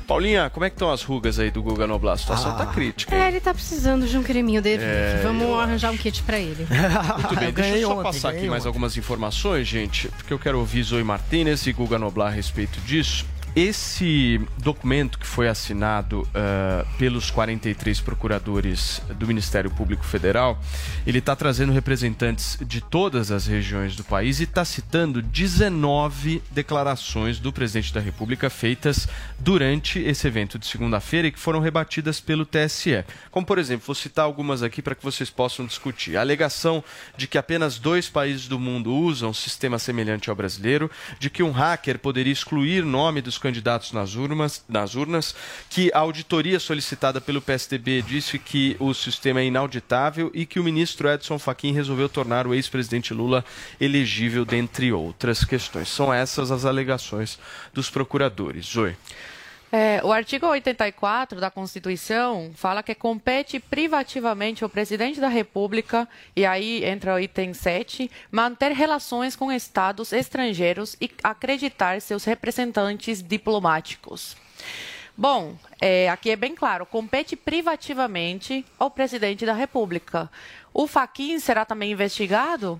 Paulinha, como é que estão as rugas aí do Guga Noblar? A situação Ah. tá crítica. É, ele tá precisando de um creminho dele. É, Vamos arranjar um kit pra ele. (laughs) Muito bem, Eu (laughs) deixa eu só ontem, passar aqui ganhei mais ontem. algumas informações, gente, porque eu quero ouvir Zoe Martinez e Guga Noblar a respeito disso. Esse documento que foi assinado ah, pelos 43 procuradores do Ministério Público Federal, ele está trazendo representantes de todas as regiões do país e está citando 19 declarações do presidente da República feitas durante esse evento de segunda-feira e que foram rebatidas pelo TSE. Como, por exemplo, vou citar algumas aqui para que vocês possam discutir. A alegação de que apenas dois países do mundo usam um sistema semelhante ao brasileiro, de que um hacker poderia excluir nome dos candidatos nas urnas, nas urnas, que a auditoria solicitada pelo PSDB disse que o sistema é inauditável e que o ministro Edson Fachin resolveu tornar o ex-presidente Lula elegível, dentre outras questões. São essas as alegações dos procuradores. Zoe. É, o artigo 84 da Constituição fala que compete privativamente ao presidente da República, e aí entra o item 7, manter relações com estados estrangeiros e acreditar seus representantes diplomáticos. Bom, é, aqui é bem claro, compete privativamente ao presidente da República. O Faquin será também investigado?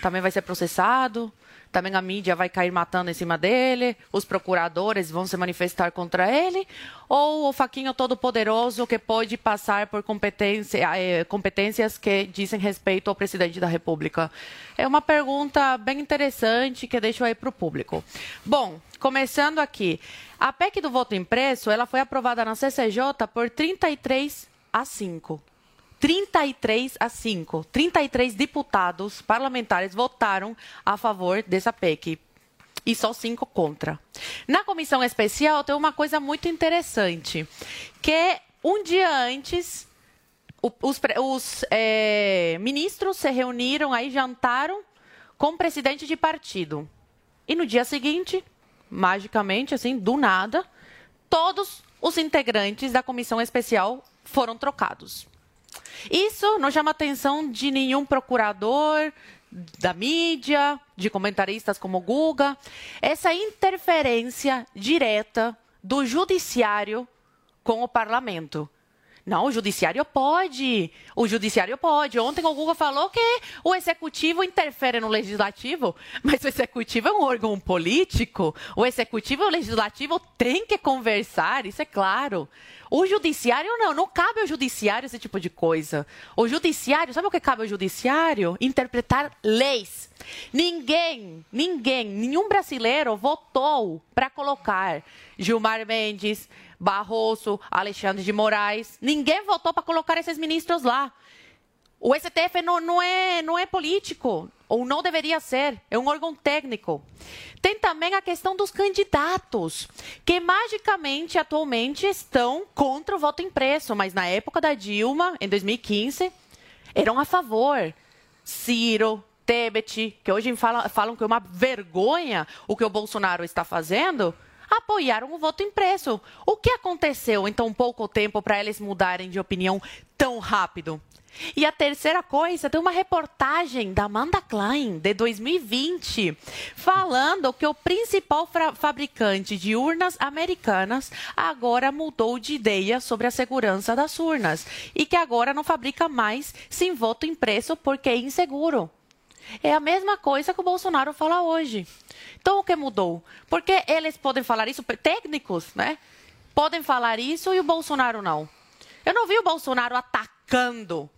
Também vai ser processado? Também a mídia vai cair matando em cima dele? Os procuradores vão se manifestar contra ele? Ou o Faquinho todo-poderoso que pode passar por competência, eh, competências que dizem respeito ao presidente da República? É uma pergunta bem interessante que deixo aí para o público. Bom, começando aqui. A PEC do voto impresso ela foi aprovada na CCJ por 33 a 5. 33 a 5. 33 deputados parlamentares votaram a favor dessa PEC e só cinco contra. Na comissão especial tem uma coisa muito interessante, que um dia antes os, os é, ministros se reuniram, aí jantaram com o presidente de partido. E no dia seguinte, magicamente, assim, do nada, todos os integrantes da comissão especial foram trocados. Isso não chama atenção de nenhum procurador, da mídia, de comentaristas como Guga. Essa interferência direta do judiciário com o parlamento. Não, o judiciário pode. O judiciário pode. Ontem o Google falou que o executivo interfere no legislativo, mas o executivo é um órgão político. O executivo e o legislativo têm que conversar, isso é claro. O judiciário não, não cabe ao judiciário esse tipo de coisa. O judiciário, sabe o que cabe ao judiciário? Interpretar leis. Ninguém, ninguém, nenhum brasileiro votou para colocar Gilmar Mendes, Barroso, Alexandre de Moraes. Ninguém votou para colocar esses ministros lá. O STF não, não, é, não é político, ou não deveria ser, é um órgão técnico. Tem também a questão dos candidatos, que magicamente atualmente estão contra o voto impresso, mas na época da Dilma, em 2015, eram a favor. Ciro, Tebet, que hoje falam, falam que é uma vergonha o que o Bolsonaro está fazendo, apoiaram o voto impresso. O que aconteceu em tão pouco tempo para eles mudarem de opinião tão rápido? E a terceira coisa, tem uma reportagem da Amanda Klein, de 2020, falando que o principal fabricante de urnas americanas agora mudou de ideia sobre a segurança das urnas e que agora não fabrica mais sem voto impresso porque é inseguro. É a mesma coisa que o Bolsonaro fala hoje. Então, o que mudou? Porque eles podem falar isso, técnicos, né? Podem falar isso e o Bolsonaro não. Eu não vi o Bolsonaro atacando,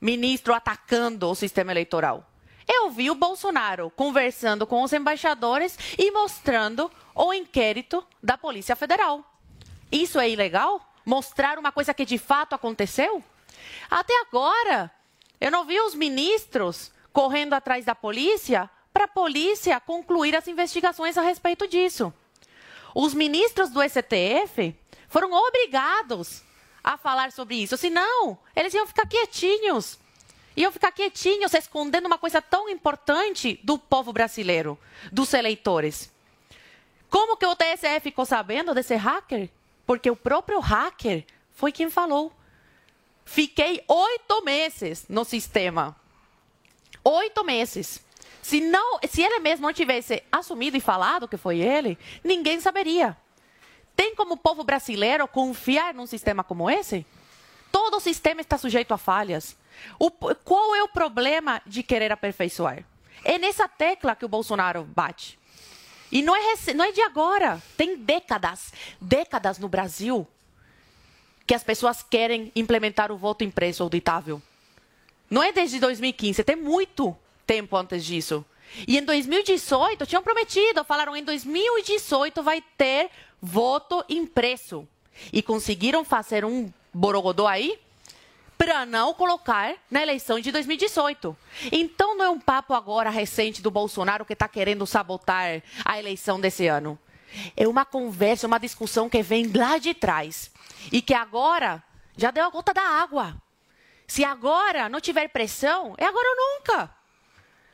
ministro atacando o sistema eleitoral. Eu vi o Bolsonaro conversando com os embaixadores e mostrando o inquérito da Polícia Federal. Isso é ilegal? Mostrar uma coisa que de fato aconteceu? Até agora, eu não vi os ministros correndo atrás da polícia para a polícia concluir as investigações a respeito disso. Os ministros do STF foram obrigados a falar sobre isso, senão eles iam ficar quietinhos. Iam ficar quietinhos, escondendo uma coisa tão importante do povo brasileiro, dos eleitores. Como que o TSE ficou sabendo desse hacker? Porque o próprio hacker foi quem falou. Fiquei oito meses no sistema. Oito meses. Se, não, se ele mesmo não tivesse assumido e falado que foi ele, ninguém saberia. Tem como o povo brasileiro confiar num sistema como esse? Todo sistema está sujeito a falhas. O, qual é o problema de querer aperfeiçoar? É nessa tecla que o Bolsonaro bate. E não é, não é de agora. Tem décadas, décadas no Brasil, que as pessoas querem implementar o voto impresso auditável. Não é desde 2015, tem muito tempo antes disso. E em 2018, tinham prometido, falaram em 2018 vai ter voto impresso. E conseguiram fazer um borogodó aí para não colocar na eleição de 2018. Então não é um papo agora recente do Bolsonaro que está querendo sabotar a eleição desse ano. É uma conversa, uma discussão que vem lá de trás e que agora já deu a gota da água. Se agora não tiver pressão, é agora ou nunca.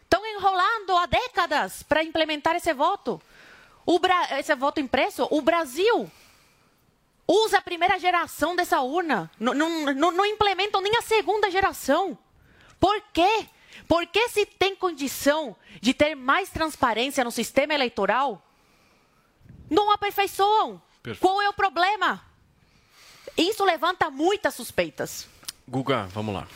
Estão enrolando há décadas para implementar esse voto. Bra... Esse voto impresso. O Brasil usa a primeira geração dessa urna. Não, não, não implementam nem a segunda geração. Por quê? Porque se tem condição de ter mais transparência no sistema eleitoral, não aperfeiçoam. Perfeito. Qual é o problema? Isso levanta muitas suspeitas. Guga, vamos lá.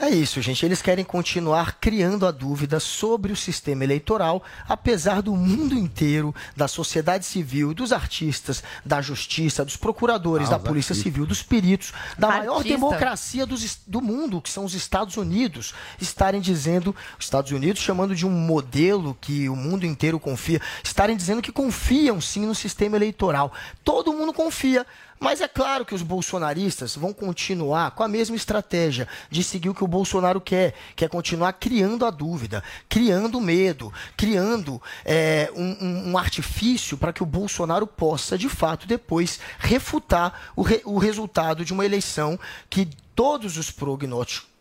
É isso, gente. Eles querem continuar criando a dúvida sobre o sistema eleitoral, apesar do mundo inteiro, da sociedade civil, dos artistas, da justiça, dos procuradores, ah, da polícia artistas. civil, dos peritos, da Artista. maior democracia dos, do mundo, que são os Estados Unidos, estarem dizendo, os Estados Unidos chamando de um modelo que o mundo inteiro confia, estarem dizendo que confiam sim no sistema eleitoral. Todo mundo confia, Mas é claro que os bolsonaristas vão continuar com a mesma estratégia de seguir o que o Bolsonaro quer, que é continuar criando a dúvida, criando medo, criando é, um, um, artifício para que o Bolsonaro possa, de fato, depois refutar o, re, o resultado de uma eleição que todos os prognósticos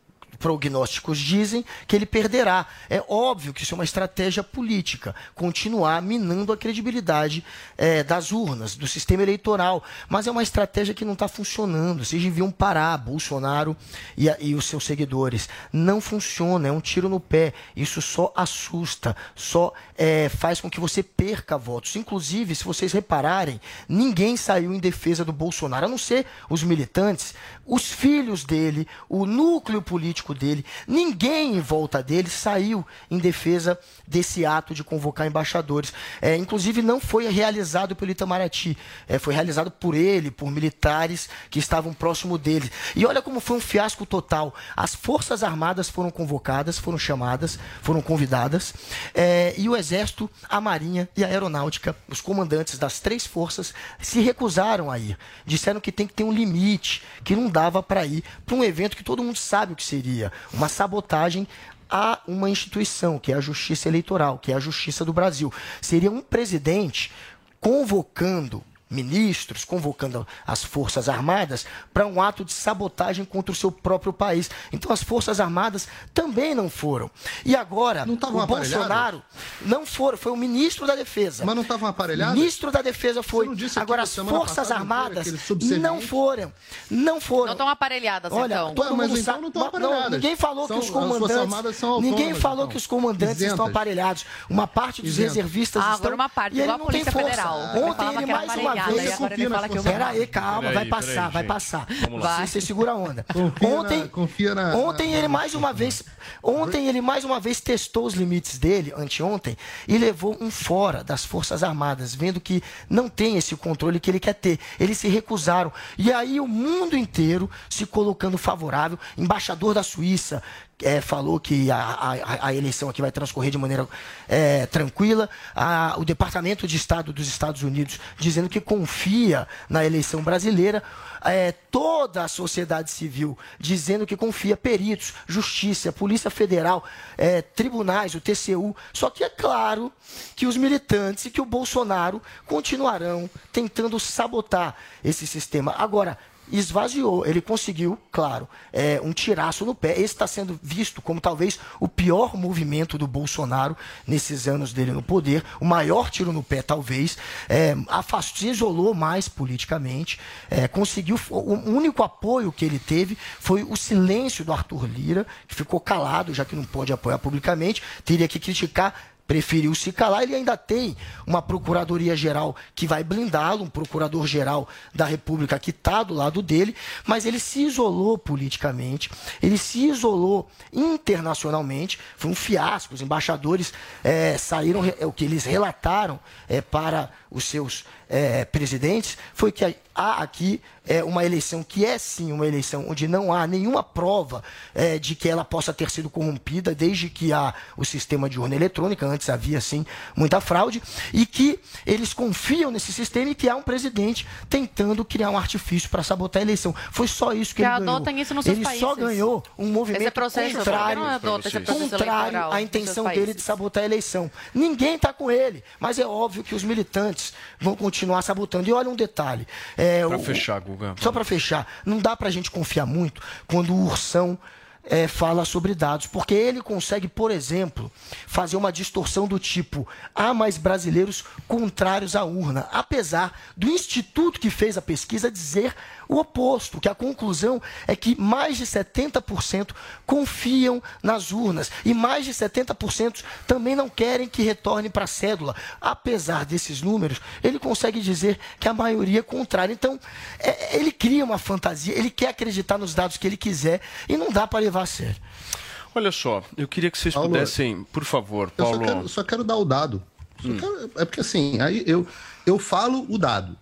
prognósticos dizem que ele perderá. É óbvio que isso é uma estratégia política, continuar minando a credibilidade é, das urnas, do sistema eleitoral. Mas é uma estratégia que não está funcionando. Vocês deviam parar, Bolsonaro e, e os seus seguidores. Não funciona, é um tiro no pé. Isso só assusta, só é, faz com que você perca votos. Inclusive, se vocês repararem, ninguém saiu em defesa do Bolsonaro, a não ser os militantes, os filhos dele, o núcleo político dele, ninguém em volta dele saiu em defesa desse ato de convocar embaixadores. É, inclusive, não foi realizado pelo Itamaraty, é, foi realizado por ele, por militares que estavam próximo dele. E olha como foi um fiasco total. As Forças Armadas foram convocadas, foram chamadas, foram convidadas, é, e o Exército, a Marinha e a Aeronáutica, os comandantes das três forças, se recusaram a ir. Disseram que tem que ter um limite, que não dava para ir para um evento que todo mundo sabe o que seria uma sabotagem a uma instituição, que é a Justiça Eleitoral, que é a Justiça do Brasil. Seria um presidente convocando ministros, convocando as Forças Armadas para um ato de sabotagem contra o seu próprio país. Então as Forças Armadas também não foram. E agora, o Bolsonaro não foram, foi o ministro da Defesa. Mas não estavam aparelhados? O ministro da Defesa foi. Agora as Forças Armadas não foram. Não foram. Não estão aparelhadas, Olha, então. Todo mas mundo então sabe, não estão aparelhadas. Não, ninguém falou São- que os comandantes. São ninguém falou então. que os comandantes Isentas. estão aparelhados. Uma parte dos Isentas. reservistas Ah, estão. agora uma parte, e ele não tem Polícia força. Federal. Ele Ontem ele era mais uma aparelhada, vez. e agora ele fala que eu- Pera aí, calma, Peraí, vai passar, peraí, vai passar. Vamos lá. Você, você segura a onda. Confia ontem, na- confia na- ontem na- ele mais uma vez, ontem ele mais uma vez testou os limites dele, anteontem, e levou um fora das Forças Armadas, vendo que não tem esse controle que ele quer ter. Eles se recusaram. E aí o mundo inteiro se colocando favorável, embaixador da Suíça, é, falou que a, a- a eleição aqui vai transcorrer de maneira é, tranquila. A- o Departamento de Estado dos Estados Unidos dizendo que confia na eleição brasileira. É, toda a sociedade civil dizendo que confia, peritos, justiça, Polícia Federal, é, tribunais, o TCU. Só que é claro que os militantes e que o Bolsonaro continuarão tentando sabotar esse sistema. Agora, esvaziou. Ele conseguiu, claro, é, um tiraço no pé. Esse está sendo visto como talvez o pior movimento do Bolsonaro nesses anos dele no poder, o maior tiro no pé, talvez. É, afastou, se isolou mais politicamente, é, conseguiu. O único apoio que ele teve foi o silêncio do Arthur Lira, que ficou calado, já que não pode apoiar publicamente, teria que criticar preferiu se calar, ele ainda tem uma procuradoria-geral que vai blindá-lo, um procurador-geral da República que está do lado dele, mas ele se isolou politicamente, ele se isolou internacionalmente, foi um fiasco, os embaixadores eh, saíram, é, o que eles relataram eh, para os seus eh, presidentes foi que há aqui é, uma eleição que é sim uma eleição onde não há nenhuma prova é, de que ela possa ter sido corrompida, desde que há o sistema de urna eletrônica, antes havia sim muita fraude, e que eles confiam nesse sistema e que há um presidente tentando criar um artifício para sabotar a eleição. Foi só isso que, Que ele ganhou. ele países. só ganhou um movimento Esse processo, contrário, processo contrário à intenção dele de sabotar a eleição. Ninguém está com ele, mas é óbvio que os militantes vão continuar sabotando. E olha um detalhe. É, Pra o- fechar, Guga. Só para fechar, não dá para a gente confiar muito quando o Ursão é, fala sobre dados, porque ele consegue, por exemplo, fazer uma distorção do tipo: há mais brasileiros contrários à urna, apesar do instituto que fez a pesquisa dizer o oposto, que a conclusão é que mais de 70% confiam nas urnas e mais de 70% também não querem que retorne para a cédula. Apesar desses números, ele consegue dizer que a maioria é contrária. Então, é- ele cria uma fantasia, ele quer acreditar nos dados que ele quiser e não dá para levar a sério. Olha só, eu queria que vocês Paulo, pudessem, por favor, Eu Paulo. só quero, só quero dar o dado. Só quero- é porque assim, aí eu, eu falo o dado.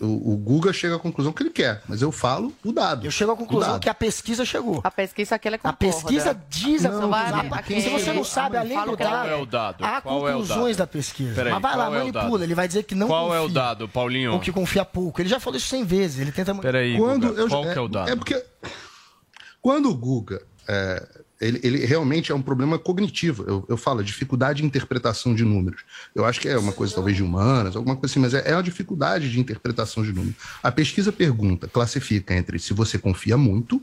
O, o Guga chega à conclusão que ele quer, mas eu falo o dado. Eu chego à conclusão que a pesquisa chegou. A pesquisa que ele concorda. A pesquisa diz a Não, conclusão. não, Se você não sabe, além do Qual dado, é o dado? há Qual é o conclusões dado? da pesquisa. Peraí, mas vai lá, é o manipula. ele vai dizer que não Qual confia. é o dado, Paulinho? Ou que confia pouco. Ele já falou isso 100 vezes. Ele tenta... Peraí, Quando Guga, eu- qual é, que é o dado? É porque quando o Guga, é, ele, ele realmente é um problema cognitivo. Eu, eu falo, dificuldade de interpretação de números. Eu acho que é uma coisa talvez de humanas, alguma coisa assim, mas é, é uma dificuldade de interpretação de números. A pesquisa pergunta, classifica entre se você confia muito,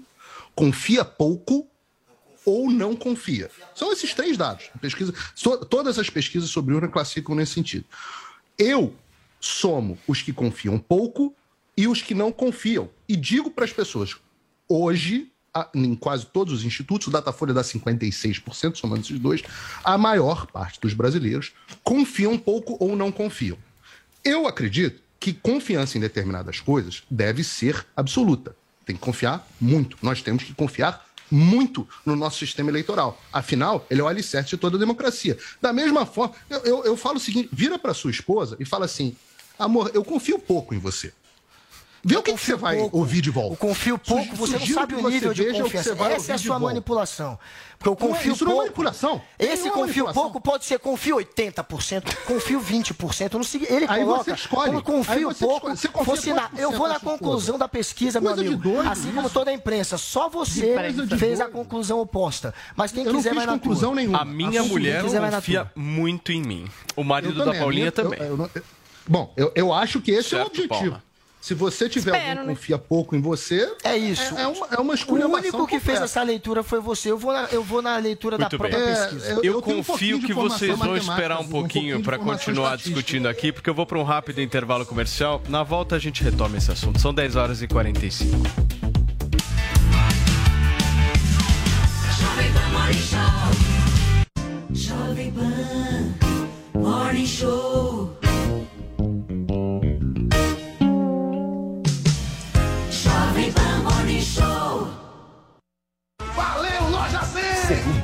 confia pouco ou não confia. São esses três dados. Pesquisa, so- todas as pesquisas sobre urna classificam nesse sentido. Eu somo os que confiam pouco e os que não confiam. E digo para as pessoas, hoje, em quase todos os institutos, o Datafolha dá 56%, somando esses dois, a maior parte dos brasileiros confiam pouco ou não confiam. Eu acredito que confiança em determinadas coisas deve ser absoluta. Tem que confiar muito. Nós temos que confiar muito no nosso sistema eleitoral. Afinal, ele é o alicerce de toda a democracia. Da mesma forma, eu, eu, eu falo o seguinte: vira para sua esposa e fala assim: amor, eu confio pouco em você. Vê o que, que você vai ouvir de volta. Eu confio pouco, você não sabe o nível de confiança. você vai Essa é a sua manipulação. Porque eu confio isso não é pouco. manipulação. Esse é confio manipulação. pouco pode ser confio 80%, confio 20%. Não sei, ele Aí coloca. você escolhe. Como confio você pouco, escolhe. Você confia fosse na- eu vou na conclusão esposa? da pesquisa, meu Coisa amigo. doido assim isso. como toda a imprensa. Só você Coisa fez a doido. conclusão oposta. Mas quem Eu não quiser fiz vai na conclusão tua. nenhuma. A minha mulher confia muito em mim. O marido da a Paulinha também. bom, eu, acho que esse é o objetivo. Se você tiver Espero, alguém que né? confia pouco em você, É isso. É, é uma, é uma O esculhambação único que fez essa leitura foi você. Eu vou na, eu vou na leitura Muito da bem. própria É, pesquisa. eu- Eu, um pouquinho confio de que vocês vão esperar um um pouquinho de para continuar discutindo aqui, porque eu vou para um rápido intervalo comercial. Na volta a gente retoma esse assunto. São 10 horas e 45. Jovem Pan Morning Show.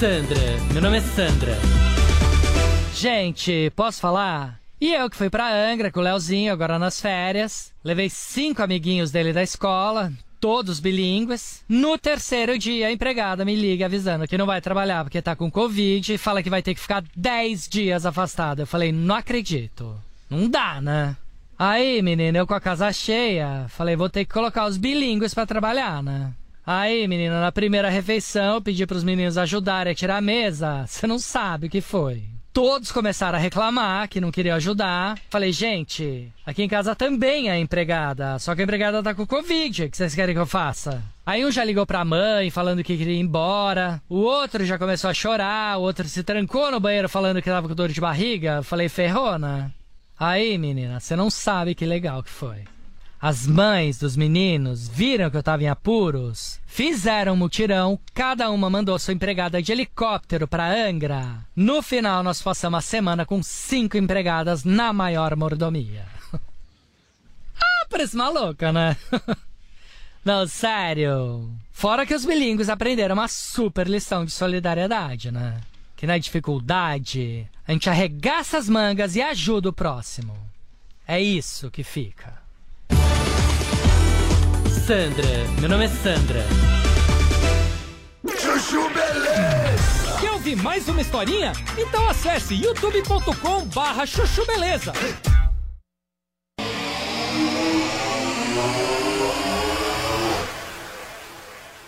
Sandra, meu nome é Sandra. Gente, posso falar? E eu que fui pra Angra com o Leozinho agora nas férias. Levei cinco amiguinhos dele da escola, todos bilíngues. No terceiro dia, a empregada me liga avisando que não vai trabalhar porque tá com Covid e fala que vai ter que ficar 10 dias afastada. Eu falei, não acredito. Não dá, né? Aí, menina, eu com a casa cheia, falei, vou ter que colocar os bilíngues pra trabalhar, né? Aí, menina, na primeira refeição, eu pedi pros meninos ajudarem a tirar a mesa. Você não sabe o que foi. Todos começaram a reclamar que não queriam ajudar. Falei, gente, aqui em casa também é empregada, só que a empregada tá com Covid. O que vocês querem que eu faça? Aí um já ligou pra mãe falando que queria ir embora. O outro já começou a chorar. O outro se trancou no banheiro falando que tava com dor de barriga. Falei, ferrou, né? Aí, menina, você não sabe que legal que foi. As mães dos meninos viram que eu tava em apuros, fizeram um mutirão, cada uma mandou sua empregada de helicóptero pra Angra. No final, nós passamos a semana com cinco empregadas na maior mordomia. (laughs) ah, parece maluca, né? (laughs) Não, sério. Fora que os bilíngues aprenderam uma super lição de solidariedade, né? Que na dificuldade, a gente arregaça as mangas e ajuda o próximo. É isso que fica. Sandra, meu nome é Sandra. Chuchu Beleza! Quer ouvir mais uma historinha? Então acesse youtube.com barra chuchu beleza.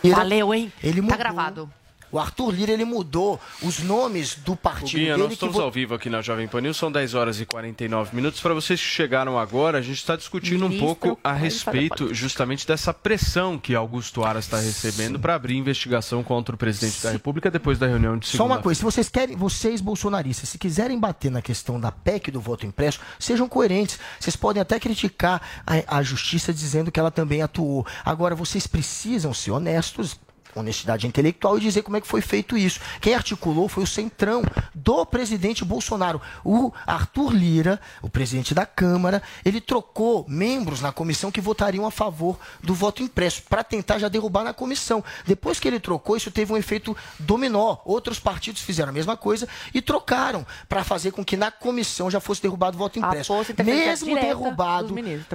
Valeu, hein? Ele Tá mudou. gravado. O Arthur Lira ele mudou os nomes do partido Guinha, dele. nós estamos vo- ao vivo aqui na Jovem Pan News, são 10 horas e 49 minutos. Para vocês que chegaram agora, a gente está discutindo um Ministro pouco a respeito justamente dessa pressão que Augusto Aras está recebendo para abrir investigação contra o presidente da República depois da reunião de Só segunda uma coisa, se vocês querem, vocês bolsonaristas, se quiserem bater na questão da PEC do voto impresso, sejam coerentes. Vocês podem até criticar a, a justiça dizendo que ela também atuou. Agora, vocês precisam ser honestos. Honestidade intelectual e dizer como é que foi feito isso. Quem articulou foi o centrão do presidente Bolsonaro. O Arthur Lira, o presidente da Câmara, ele trocou membros na comissão que votariam a favor do voto impresso, para tentar já derrubar na comissão. Depois que ele trocou, isso teve um efeito dominó. Outros partidos fizeram a mesma coisa e trocaram para fazer com que na comissão já fosse derrubado o voto impresso. Mesmo derrubado,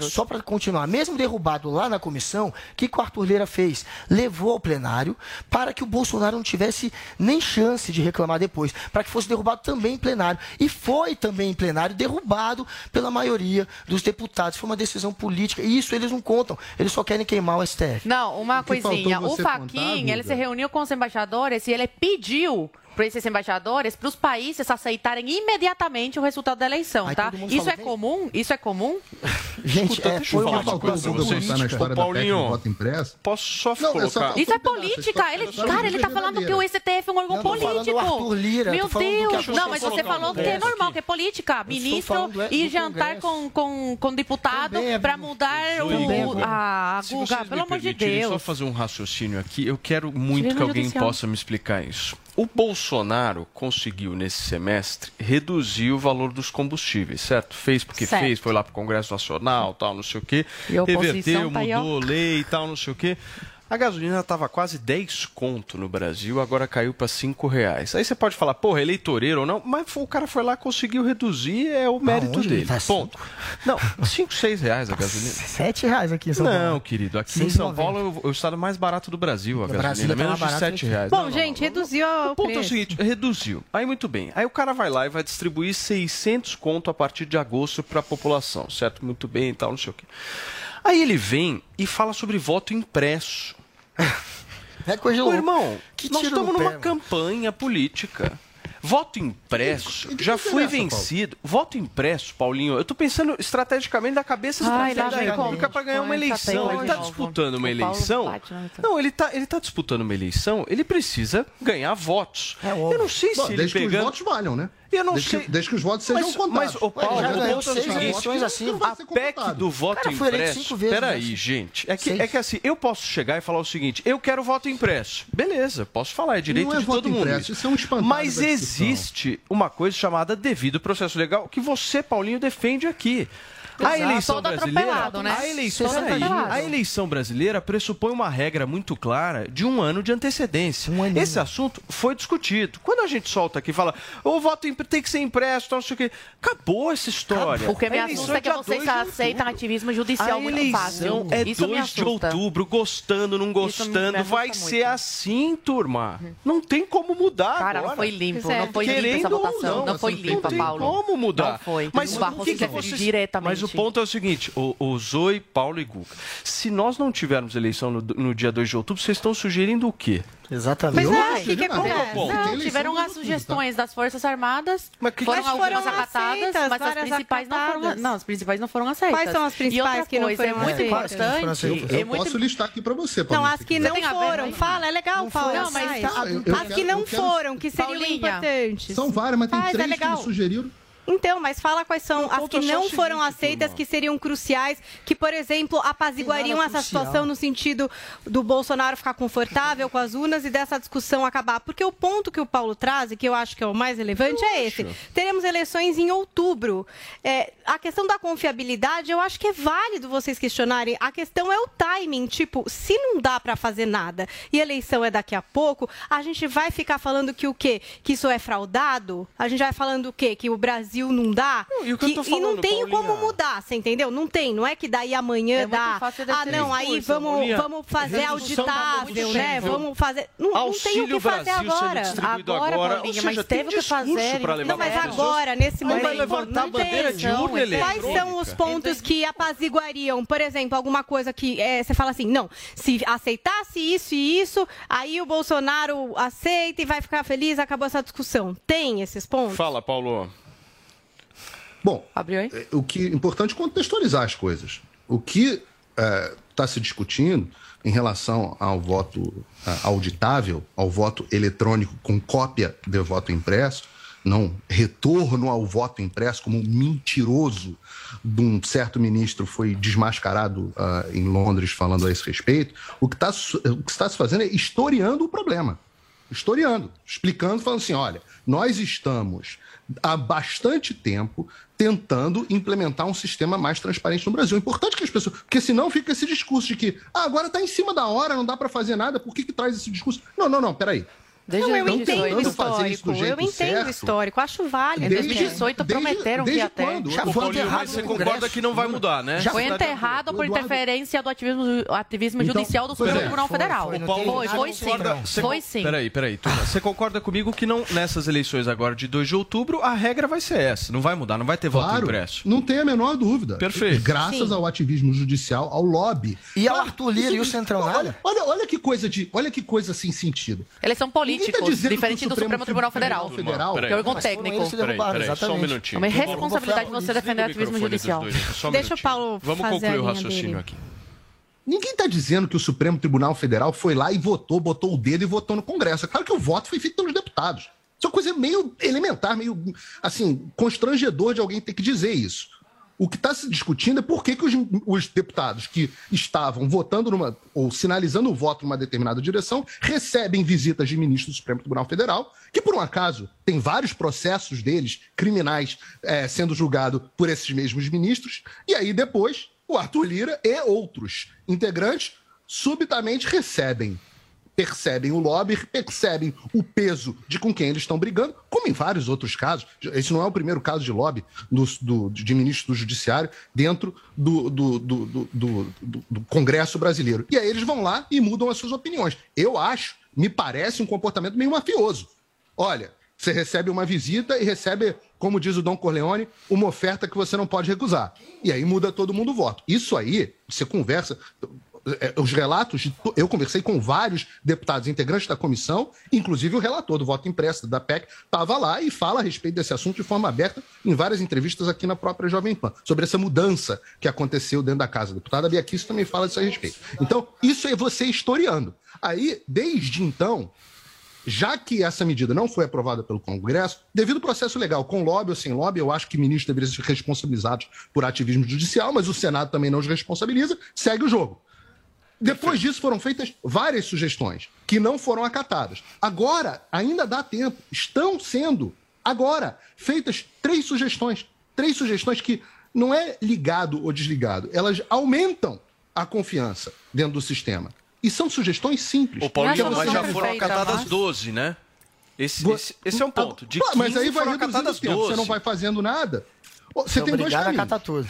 só para continuar, mesmo derrubado lá na comissão, o que, que o Arthur Lira fez? Levou ao plenário para que o Bolsonaro não tivesse nem chance de reclamar depois, para que fosse derrubado também em plenário. E foi também em plenário derrubado pela maioria dos deputados. Foi uma decisão política. E isso eles não contam. Eles só querem queimar o STF. Não, uma coisinha. O você Faquin, contar, ele se reuniu com os embaixadores e ele pediu para esses embaixadores, para os países aceitarem imediatamente o resultado da eleição, Aí tá? Isso é comum? Isso é comum? Gente, Escuta, é, foi uma coisa na história Ô, Paulinho, posso só Não, colocar... só Isso é política. Ele, cara, ele tá falando que o. STF é um órgão político. Lira, Meu Deus. Não, mas você falou que é normal, que é política. Ministro ir jantar com, com, com deputado é- para mudar o, bom. a Se Guga. Pelo amor de permitirem só Deus. fazer um raciocínio aqui, eu quero muito que alguém possa me explicar isso. O Bolsonaro conseguiu, nesse semestre, reduzir o valor dos combustíveis, certo? Fez porque Certo. fez, foi lá para o Congresso Nacional, tal, não sei o quê. E Reverteu, tá aí, mudou lei e tal, não sei o quê. A gasolina estava quase 10 conto no Brasil, agora caiu para 5 reais. Aí você pode falar, porra, eleitoreiro ou não, mas o cara foi lá, conseguiu reduzir, é o mérito Aonde dele. tá Ponto. Não, 5, 6 reais a gasolina. Sete reais aqui em São Paulo. Não, querido, aqui em 6,90. São Paulo é o- o estado mais barato do Brasil, a gasolina, Brasília tá menos de barato 7 aqui. reais. Bom, Não, não, gente, não. reduziu o O ponto é o preço. seguinte, reduziu. Aí muito bem. Aí o cara vai lá e vai distribuir 600 conto a partir de agosto para a população, certo? Muito bem e tal, não sei o quê. Aí ele vem e fala sobre voto impresso. (laughs) É coisa louca. irmão, Que nós estamos pé, numa mano. campanha política. Voto impresso E que já que foi interessa, Paulo? vencido. Voto impresso, Paulinho, eu tô pensando estrategicamente da cabeça Ai, da República como? para ganhar uma Ai, tá eleição. Ele tá novo. disputando uma O eleição. bate Não, ele tá, ele tá disputando uma eleição, ele precisa ganhar votos. É eu não sei Bom, se ele desde que os pegando... votos valham, né? Eu não desde sei. Que, desde que os votos sejam mas, contados. Mas, ô, Paulo, já o ganhou é o seis seguinte, eleições assim. A PEC do voto Cara, impresso. Peraí, gente. É que, Seis. é que assim, eu posso chegar e falar o seguinte: eu quero voto impresso. Beleza, posso falar, é direito Não é de voto todo mundo. impresso, isso é um espantalho Mas discussão. Existe uma coisa chamada devido processo legal que você, Paulinho, defende aqui. A eleição brasileira, né? a eleição, atropelado. a eleição brasileira pressupõe uma regra muito clara de um ano de antecedência. Um. Esse assunto foi discutido. Quando a gente solta aqui e fala, o voto tem que ser impresso, não sei o quê, acabou essa história. O que me A eleição assusta é que dia vocês 2 de aceitam outubro. ativismo A judicial muito eleição fácil. é Isso me 2 de outubro, gostando, não gostando. Vai muito. ser assim, turma. Não tem como mudar Cara, agora. não foi limpo, é. não foi limpa essa votação. Não, foi não limpa, tem Paulo. como mudar. Não foi. Mas o Barroso que, que vocês... diretamente. Mas o ponto é o seguinte, o, o Zoe, Paulo e Guga, se nós não tivermos eleição no, no dia 2 de outubro, vocês estão sugerindo o quê? Exatamente. É, não o que, que acontece? Tem Não, tiveram as outubro, sugestões das Forças Armadas, Mas que- foram Mas algumas foram acatadas, aceitas, mas as principais não foram. acatadas. Não, as principais não foram aceitas. Quais são as principais que não foram é muito não importante. É Eu muito posso listar aqui pra você, Não, as que não foram. Fala, é legal, Não Paulo. Não, mas faz. tá- As que não foram, que seriam importantes. São várias, mas tem é três que sugeriram. Então, mas fala quais são as que é não foram seguinte, aceitas, turma. que seriam cruciais, que, por exemplo, apaziguariam essa crucial. situação no sentido do Bolsonaro ficar confortável com as urnas e dessa discussão acabar. Porque o ponto que o Paulo traz, e que eu acho que é o mais relevante, é esse. Teremos eleições em outubro. É, a questão da confiabilidade, eu acho que é válido vocês questionarem. A questão é o timing. Tipo, se não dá para fazer nada e a eleição é daqui a pouco, a gente vai ficar falando que o quê? Que isso é fraudado? A gente vai falando o quê? Que o Brasil não dá? e o que eu tô e não falando, tem Paulinha? como mudar, você entendeu? Não tem. Não é que daí amanhã É muito dá. fácil Ah, não, aí vamos, Paulinha. vamos fazer da auditável, né? Vamos fazer. Não, não tem o que fazer Brasil agora. Agora, agora. Paulinha, Ou mas seja, teve tem que fazer, Não, mas agora, nesse Aí vai momento. levantar a não bandeira tem. de urna Quais são os pontos que apaziguariam? Por exemplo, alguma coisa que é, você fala assim, não, se aceitasse isso e isso, aí o Bolsonaro aceita e vai ficar feliz, acabou essa discussão. Tem esses pontos? Fala, Paulo. Bom, Abriu aí? é, o que é importante é contextualizar as coisas. O que está se discutindo em relação ao voto ah, auditável, ao voto eletrônico com cópia de voto impresso, não retorno ao voto impresso como um mentiroso de um certo ministro foi desmascarado ah, em Londres falando a esse respeito. O que está que está se fazendo é historiando o problema historiando, explicando, falando assim: olha, nós estamos há bastante tempo tentando implementar um sistema mais transparente no Brasil. É importante que as pessoas. Porque senão fica esse discurso de que ah, agora está em cima da hora, não dá para fazer nada, por que, que traz esse discurso? Não, não, não, peraí. Desde Não, eu 2018. entendo o fazer isso do. Eu entendo o certo. histórico. Acho válido. Em 2018 prometeram que desde ia ter. quando? Já foi Paulinho, enterrado mas você concorda que não vai mudar, né? Já Foi enterrado por interferência do ativismo, ativismo Então, judicial do Supremo é. Tribunal Foi, Federal. foi, não Foi, foi, sim. Você Foi sim. Peraí, peraí, turma. Você concorda comigo que não, nessas eleições agora de 2 de outubro, a regra vai ser essa. Não vai mudar, não vai ter voto Claro, impresso. não tem a menor dúvida. Perfeito. Graças Sim. ao ativismo judicial, ao lobby. E ao Arthur Lira e o Centrão, olha, que coisa de, olha que coisa sem sentido. Eles são Ninguém tá dizendo que diferente do Supremo Tribunal Federal. Federal. Que é o órgão técnico. Peraí, só um minutinho. É responsabilidade você Desliga defender o ativismo judicial. Deixa o. Paulo Vamos fazer concluir o raciocínio aqui. Ninguém está dizendo que o Supremo Tribunal Federal foi lá e votou, botou o dedo e votou no Congresso. É claro que o voto foi feito pelos deputados. Isso é uma coisa meio elementar, meio, assim, constrangedor de alguém ter que dizer isso. O que está se discutindo é por que, que os, os deputados que estavam votando numa, ou sinalizando o voto numa determinada direção recebem visitas de ministros do Supremo Tribunal Federal, que por um acaso tem vários processos deles, criminais, eh, sendo julgados por esses mesmos ministros, e aí depois o Arthur Lira e outros integrantes subitamente recebem percebem o lobby, percebem o peso de com quem eles estão brigando, como em vários outros casos. Esse não é o primeiro caso de lobby do, do- de ministro do Judiciário dentro do, do, do, do- Congresso brasileiro. E aí eles vão lá e mudam as suas opiniões. Eu acho, me parece um comportamento meio mafioso. Olha, você recebe uma visita e recebe, como diz o Dom Corleone, uma oferta que você não pode recusar. E aí muda todo mundo o voto. Isso aí, você conversa. É, Os relatos, eu conversei com vários deputados integrantes da comissão, inclusive o relator do voto impresso da PEC estava lá e fala a respeito desse assunto de forma aberta em várias entrevistas aqui na própria Jovem Pan, sobre essa mudança que aconteceu dentro da casa. Deputada Bia também fala disso a respeito. Então, isso é você historiando. Aí, desde então, já que essa medida não foi aprovada pelo Congresso, devido ao processo legal, com lobby ou sem lobby, eu acho que ministros deveriam ser responsabilizados por ativismo judicial, mas o Senado também não os responsabiliza, segue o jogo. Depois disso foram feitas várias sugestões que não foram acatadas. Agora, ainda dá tempo, estão sendo, agora, feitas três sugestões. Três sugestões que não é ligado ou desligado, elas aumentam a confiança dentro do sistema. E são sugestões simples. Ô, Paulinho, Que mas já foram acatadas mas- 12, né? Esse, esse, esse é um ponto. De 15 mas aí vai reduzindo o acatadas tempo. 12. Você não vai fazendo nada. Você É tem dois a caminhos. acatar tudo.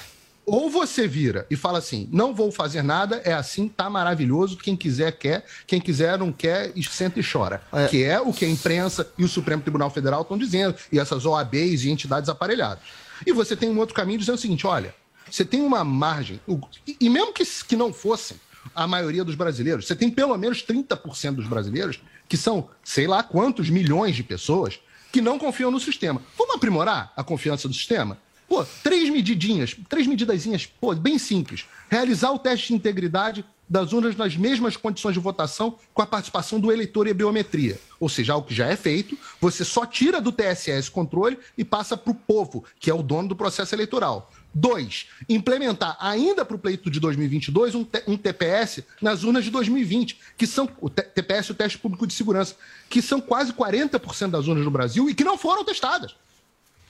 Ou você vira e fala assim: não vou fazer nada, é assim, tá maravilhoso. Quem quiser, quer. Quem quiser, não quer, senta e chora. É. Que é o que a imprensa e o Supremo Tribunal Federal estão dizendo, e essas OABs e entidades aparelhadas. E você tem um outro caminho dizendo o seguinte: olha, você tem uma margem, e, e mesmo que, que não fossem a maioria dos brasileiros, você tem pelo menos 30% dos brasileiros, que são sei lá quantos milhões de pessoas, que não confiam no sistema. Vamos aprimorar a confiança do sistema? Pô, três medidinhas, três medidazinhas, pô, bem simples. Realizar o teste de integridade das urnas nas mesmas condições de votação com a participação do eleitor e a biometria. Ou seja, algo que já é feito, você só tira do TSE controle e passa para o povo, que é o dono do processo eleitoral. Dois, implementar ainda para o pleito de 2022 um, um, TPS nas urnas de 2020, que são o TPS, o teste público de segurança, que são quase 40% das urnas no Brasil e que não foram testadas.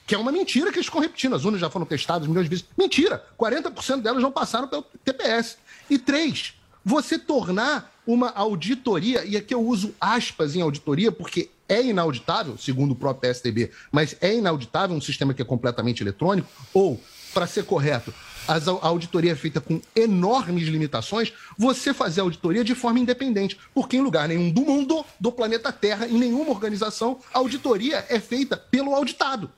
Que é uma mentira que eles ficam repetindo. As urnas já foram testadas milhões de vezes. Mentira! 40% delas não passaram pelo TPS. E três, você tornar uma auditoria, e aqui eu uso aspas em auditoria, porque é inauditável, segundo o próprio PSDB, mas é inauditável um sistema que é completamente eletrônico, ou, para ser correto, a auditoria é feita com enormes limitações, você fazer auditoria de forma independente, porque em lugar nenhum do mundo, do planeta Terra, em nenhuma organização, a auditoria é feita pelo auditado.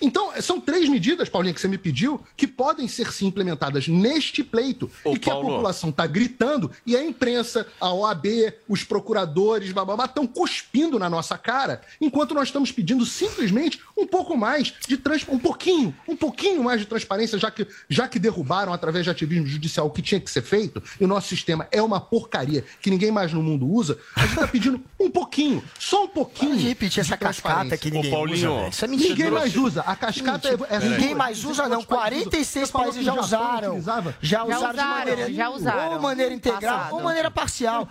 Então, são três medidas, Paulinho, que você me pediu, que podem ser sim implementadas neste pleito Ô, e que Paulo... a população está gritando e a imprensa, a OAB, os procuradores, bababá, estão cuspindo na nossa cara, enquanto nós estamos pedindo simplesmente um pouco mais de trans... um pouquinho, um pouquinho mais de transparência, já que, já que derrubaram através de ativismo judicial o que tinha que ser feito, e o nosso sistema é uma porcaria que ninguém mais no mundo usa, a gente está pedindo um pouquinho, só um pouquinho. Pode repetir essa cascata que ninguém Ô, usa. Isso é mentira. Ninguém mais usa. A cascata é, é Ninguém mais usa, não. 46 países já usaram. Já usaram de maneira. Já usaram. Ou maneira integral ou maneira parcial.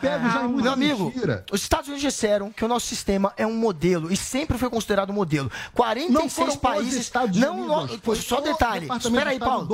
Meu amigo, os Estados Unidos disseram que o nosso sistema é um modelo e sempre foi considerado um modelo. 46 países. Não, não só detalhe. Espera aí, Paulo.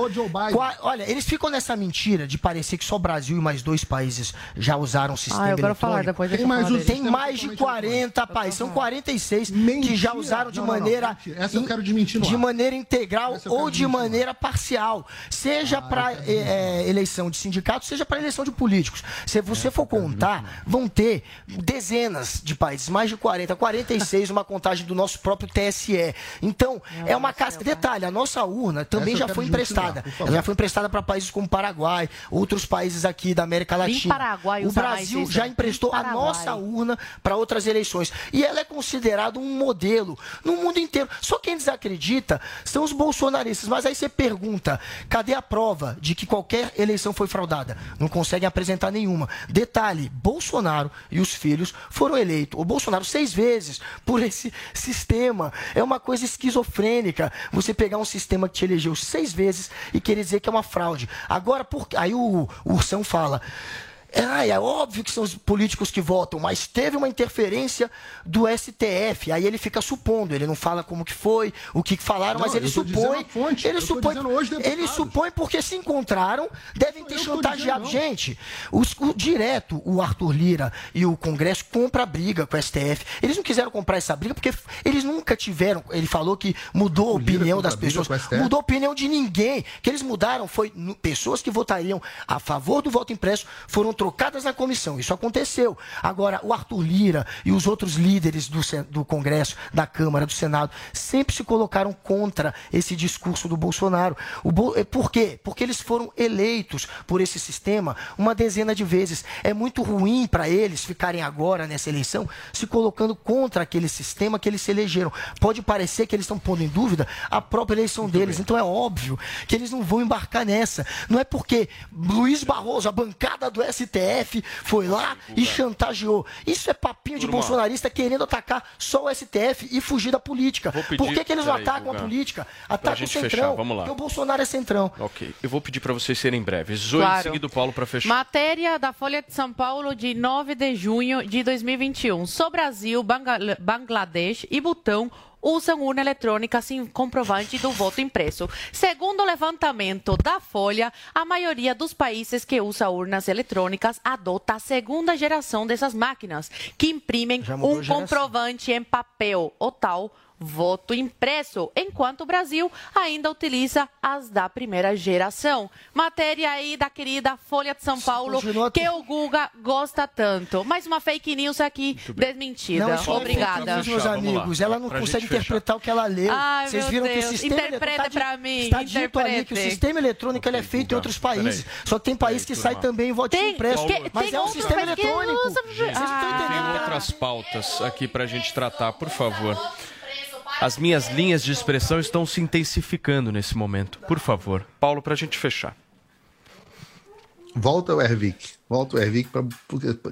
Olha, eles ficam nessa mentira de parecer que só o Brasil e mais dois países já usaram o sistema ah, eu quero falar depois Tem mais, tem mais de 40 países. São 46 que já usaram de maneira. Essa eu quero desmentir de maneira integral ou de maneira parcial, seja ah, para é, é, eleição de sindicatos, seja para eleição de políticos. Se você for contar, vão ter dezenas de países, mais de 40, 46, uma contagem do nosso próprio TSE. Então, é uma casca. Detalhe, a nossa urna também já foi emprestada. Ela já foi emprestada para países como Paraguai, outros países aqui da América Latina. o Brasil já emprestou a nossa urna para outras eleições. E ela é considerada um modelo no mundo inteiro. Só quem desacredita acredita são os bolsonaristas. Mas aí você pergunta: cadê a prova de que qualquer eleição foi fraudada? Não conseguem apresentar nenhuma. Detalhe: Bolsonaro e os filhos foram eleitos, o Bolsonaro seis vezes por esse sistema. É uma coisa esquizofrênica você pegar um sistema que te elegeu seis vezes e querer dizer que é uma fraude. Agora, por... aí o, o Ursão fala. É, é óbvio que são os políticos que votam, mas teve uma interferência do STF. Aí ele fica supondo, ele não fala como que foi, o que falaram, não, mas ele supõe. Fonte, ele supõe, ele supõe porque se encontraram, devem ter chantageado. Gente, os, o, direto o Arthur Lira e o Congresso compra a briga com o STF. Eles não quiseram comprar essa briga porque eles nunca tiveram. Ele falou que mudou a opinião das pessoas. Mudou a opinião de ninguém. que eles mudaram foi pessoas que votariam a favor do voto impresso foram trocadas na comissão. Isso aconteceu. Agora, o Arthur Lira e os outros líderes do, do Congresso, da Câmara, do Senado, sempre se colocaram contra esse discurso do Bolsonaro. O Bo... Eh, por quê? Porque eles foram eleitos por esse sistema uma dezena de vezes. É muito ruim para eles ficarem agora nessa eleição se colocando contra aquele sistema que eles se elegeram. Pode parecer que eles estão pondo em dúvida a própria eleição muito deles. Bem. Então é óbvio que eles não vão embarcar nessa. Não é porque Luiz Barroso, a bancada do STF, STF foi lá e chantageou. Isso é papinho de bolsonarista querendo atacar só o STF e fugir da política. Pedir... Por que, que eles não atacam a política? Atacam o Centrão. Fechar, vamos lá. Porque o Bolsonaro é Centrão. Ok. Eu vou pedir para vocês serem breves. Zoe claro. em seguida Paulo para fechar. Matéria da Folha de São Paulo de 9 de junho de 2021. Só Brasil, Bangladesh e Butão usam urna eletrônica sem comprovante do voto impresso. Segundo o levantamento da Folha, a maioria dos países que usa urnas eletrônicas adota a segunda geração dessas máquinas, que imprimem um comprovante em papel, o tal voto impresso, enquanto o Brasil ainda utiliza as da primeira geração. Matéria aí da querida Folha de São Paulo, que o Guga gosta tanto. Mais uma fake news aqui desmentida. Não, Obrigada. Meus amigos, ela não consegue interpretar o que ela leu. Ai, Vocês viram Deus. que o sistema Interpreta tá para mim. Está dito ali que o sistema eletrônico ele é feito em outros países. Só tem país que sai também em voto impresso. Que, mas é um sistema eletrônico. Vocês estão entendendo? Tem outras pautas aqui para a gente tratar, por favor. As minhas linhas de expressão estão se intensificando nesse momento. Por favor, Paulo, para a gente fechar. Volta o Ervic. Volta o Ervic pra,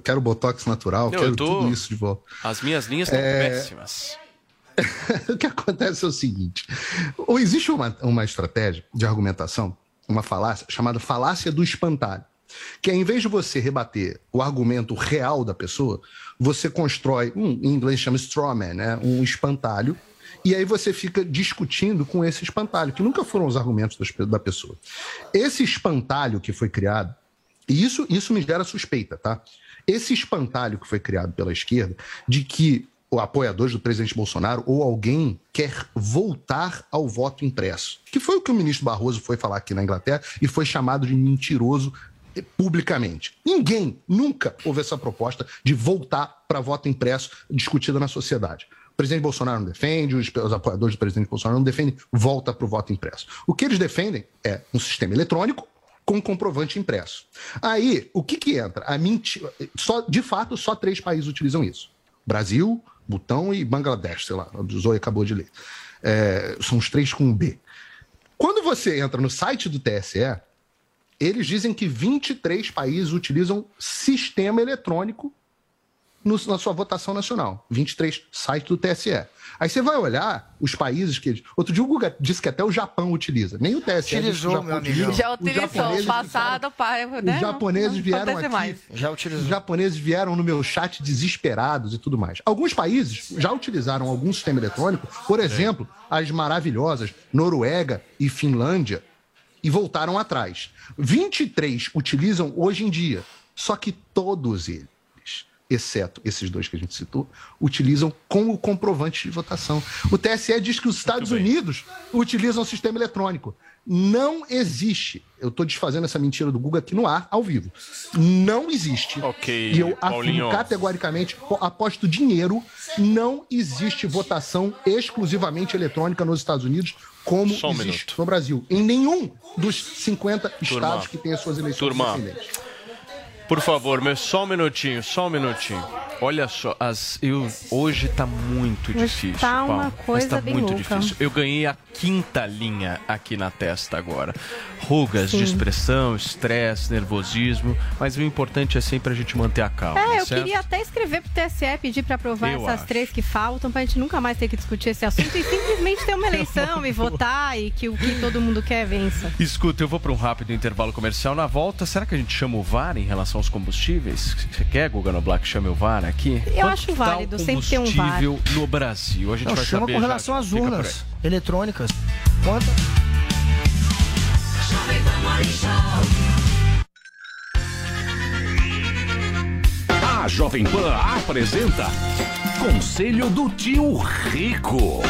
quero botox natural, quero tô- tudo isso de volta. As minhas linhas estão É. péssimas. (laughs) o que acontece é o seguinte: ou existe uma, uma estratégia de argumentação, uma falácia, chamada falácia do espantalho. Que é, em vez de você rebater o argumento real da pessoa, você constrói, um, em inglês chama straw man, né? um espantalho, e aí você fica discutindo com esse espantalho, que nunca foram os argumentos da pessoa. Esse espantalho que foi criado, e isso, isso me gera suspeita, tá? Esse espantalho que foi criado pela esquerda de que o apoiador do presidente Bolsonaro ou alguém quer voltar ao voto impresso, que foi o que o ministro Barroso foi falar aqui na Inglaterra e foi chamado de mentiroso publicamente. Ninguém nunca houve essa proposta de voltar para voto impresso discutida na sociedade. O presidente Bolsonaro não defende, os, os apoiadores do presidente Bolsonaro não defendem, volta para o voto impresso. O que eles defendem é um sistema eletrônico com comprovante impresso. Aí, o que que entra? A mentira. Só, de fato, só três países utilizam isso: Brasil, Butão e Bangladesh, sei lá, o Zoe acabou de ler. É, são os três com B. Quando você entra no site do TSE, eles dizem que 23 países utilizam sistema eletrônico no- na sua votação nacional. 23 sites do TSE. Aí você vai olhar os países que. eles- Outro dia o Guga disse que até o Japão utiliza. Nem o TSE. o Utilizou, Japão meu amigão. Já utilizou. Passado, pai, né? os japoneses Não- não vieram aqui. mais. Já utilizou. Os japoneses vieram no meu chat desesperados e tudo mais. Alguns países já utilizaram algum sistema eletrônico, por exemplo, as maravilhosas Noruega e Finlândia, e voltaram atrás. 23 utilizam hoje em dia, só que todos eles, exceto esses dois que a gente citou, utilizam com o comprovante de votação. O TSE diz que os Estados Unidos utilizam o sistema eletrônico. Não existe. Eu estou desfazendo essa mentira do Google aqui no ar, ao vivo. Não existe. Ok, E eu afirmo categoricamente, po- aposto dinheiro, não existe votação exclusivamente eletrônica nos Estados Unidos, como um existe minuto. no Brasil. Em nenhum dos 50 Turma, estados que têm as suas eleições turma. Por favor, meu, só um minutinho, só um minutinho. Olha só, as, eu, hoje tá muito Hoje difícil. tá Paulo, uma mas coisa tá bem muito louca. difícil. Eu ganhei a quinta linha aqui na testa agora. Rugas Sim. de expressão, estresse, nervosismo, mas o importante é sempre a gente manter a calma. É, eu certo? queria até escrever pro TSE, pedir pra aprovar Eu essas acho. três que faltam, pra gente nunca mais ter que discutir esse assunto e simplesmente ter uma (laughs) eleição e votar e que o que todo mundo quer vença. Escuta, eu vou para um rápido intervalo comercial. Na volta, será que a gente chama o VAR em relação aos combustíveis? Você quer, Guga Noblar, que chame o VAR aqui? Eu Quanto acho tá válido, sempre ter um VAR. combustível no Brasil. A gente Não, vai chama saber com relação já. às urnas eletrônicas. Quanto? A Jovem Pan apresenta Conselho do Tio Rico.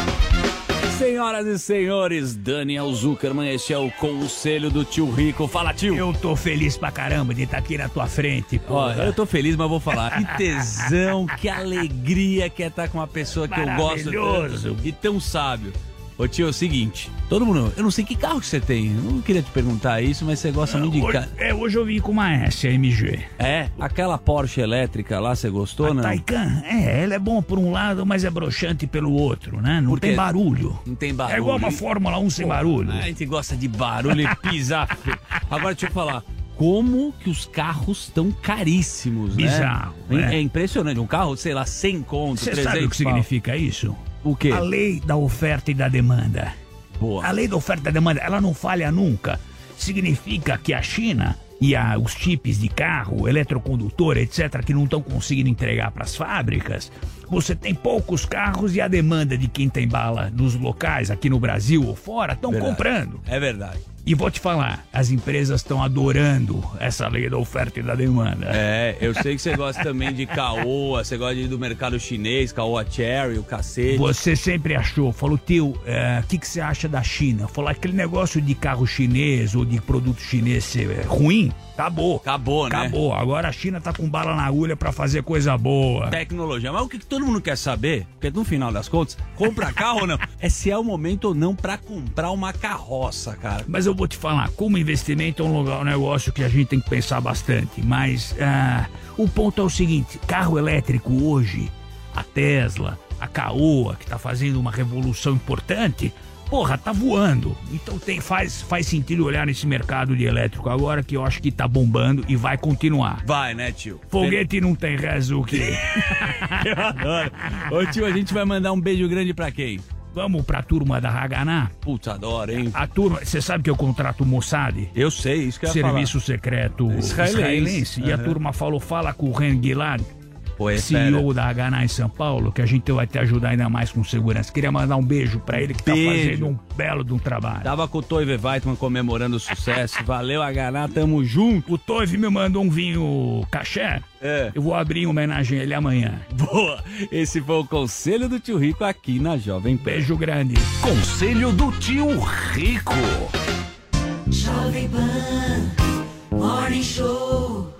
Senhoras e senhores, Daniel Zuckerman, este é o conselho do tio Rico. Fala, tio. Eu tô feliz pra caramba de estar aqui na tua frente. Olha, eu tô feliz, mas vou falar. Que (laughs) tesão, que alegria que é estar com uma pessoa que eu gosto Maravilhoso. tanto e tão sábio. Ô tio, é o seguinte, todo mundo, eu não sei que carro que você tem, eu não queria te perguntar isso, mas você gosta muito de carro. é, hoje eu vim com uma S AMG. É, aquela Porsche elétrica lá, você gostou, não? Taycan, é, ela é bom por um lado, mas é broxante pelo outro, né? Não Por quê? tem barulho. Não tem barulho. É igual uma Fórmula 1 sem Pô, barulho. A gente gosta de barulho e pisar. Agora deixa eu falar. Como que os carros estão caríssimos, né? Bizarro, É, né? é impressionante. Um carro, sei lá, 100 conto, Você 300 sabe o que pau. significa isso? O quê? A lei da oferta e da demanda. Boa. A lei da oferta e da demanda, ela não falha nunca. Significa que a China e a- os chips de carro, eletrocondutor, etc., que não estão conseguindo entregar para as fábricas, você tem poucos carros e a demanda de quem tem bala nos locais, aqui no Brasil ou fora, estão comprando. É verdade. E vou te falar, as empresas estão adorando essa lei da oferta e da demanda. É, eu sei que você gosta também de Caoa, você gosta de- do mercado chinês, Caoa Cherry, o cacete. Você sempre achou, falou, tio, o que, que você acha da China? Falou, aquele negócio de carro chinês ou de produto chinês é, ruim, acabou. Acabou, né? Acabou. Agora a China tá com bala na agulha pra fazer coisa boa. Tecnologia. Mas o que que todo mundo quer saber, porque no final das contas, compra carro ou não, (laughs) é se é o momento ou não pra comprar uma carroça, cara. Mas eu vou te falar, como investimento é um, lugar, um negócio que a gente tem que pensar bastante. Mas ah, o ponto é o seguinte: carro elétrico hoje, a Tesla, a Caoa, que está fazendo uma revolução importante, porra, tá voando. Então tem, faz, faz sentido olhar nesse mercado de elétrico agora que eu acho que tá bombando e vai continuar. Vai, né, tio? Foguete não tem quê? (laughs) Eu adoro. Ô, tio, a gente vai mandar um beijo grande pra quem? Vamos pra turma da Haganá? Putz, adoro, hein? A turma, você sabe que eu contrato o Mossad? Eu sei, isso que eu ia Serviço falar. secreto Israelense. israelense. E a turma falou, fala com o Ren Gilad, Pô, é CEO da Haganá em São Paulo, que a gente vai te ajudar ainda mais com segurança. Queria mandar um beijo pra ele que tá Beijo. fazendo um belo de um trabalho. Tava com o Toive Weitman comemorando o sucesso. (laughs) Valeu, Haganá, tamo junto. O Toive me mandou um vinho caché. É. Eu vou abrir em homenagem a ele amanhã. Boa! Esse foi o Conselho do Tio Rico aqui na Jovem Pan. Beijo grande. Conselho do Tio Rico. Jovem Pan Morning Show.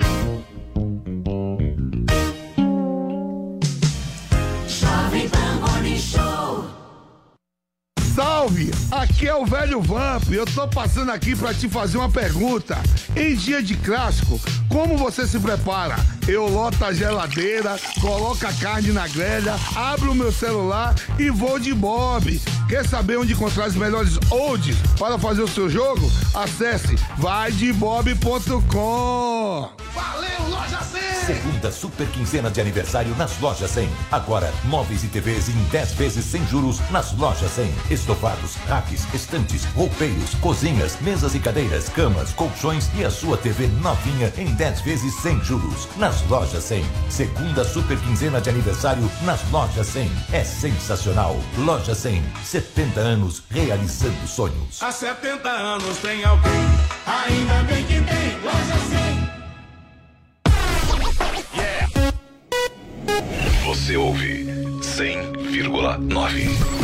Salve! Aqui é o velho Vamp. Eu tô passando aqui pra te fazer uma pergunta. Em dia de clássico, como você se prepara? Eu loto a geladeira, coloco a carne na grelha, abro o meu celular e vou de Bob. Quer saber onde encontrar os melhores odds para fazer o seu jogo? Acesse vaidebob.com. Valeu, loja 100! Segunda super quinzena de aniversário nas lojas 100. Agora, móveis e TVs em 10 vezes sem juros nas lojas 100. Estofados, racks, estantes, roupeiros, cozinhas, mesas e cadeiras, camas, colchões e a sua TV novinha em 10 vezes sem juros nas lojas 100. Segunda super quinzena de aniversário nas lojas 100. É sensacional. Loja 100, 70 anos realizando sonhos. Há 70 anos tem alguém, ainda bem que tem loja 100. Você ouve 100,9.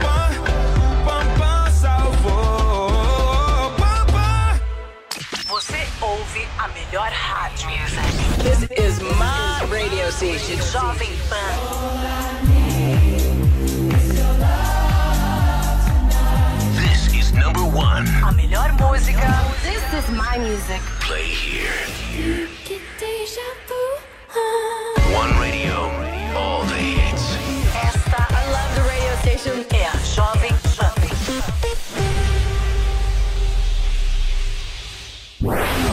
ouve a melhor rádio. This is my radio station, Jovem Pan. This is number one. A melhor música. This is my music. Play here. One radio. All the hits. Esta, I love the radio station, é a Jovem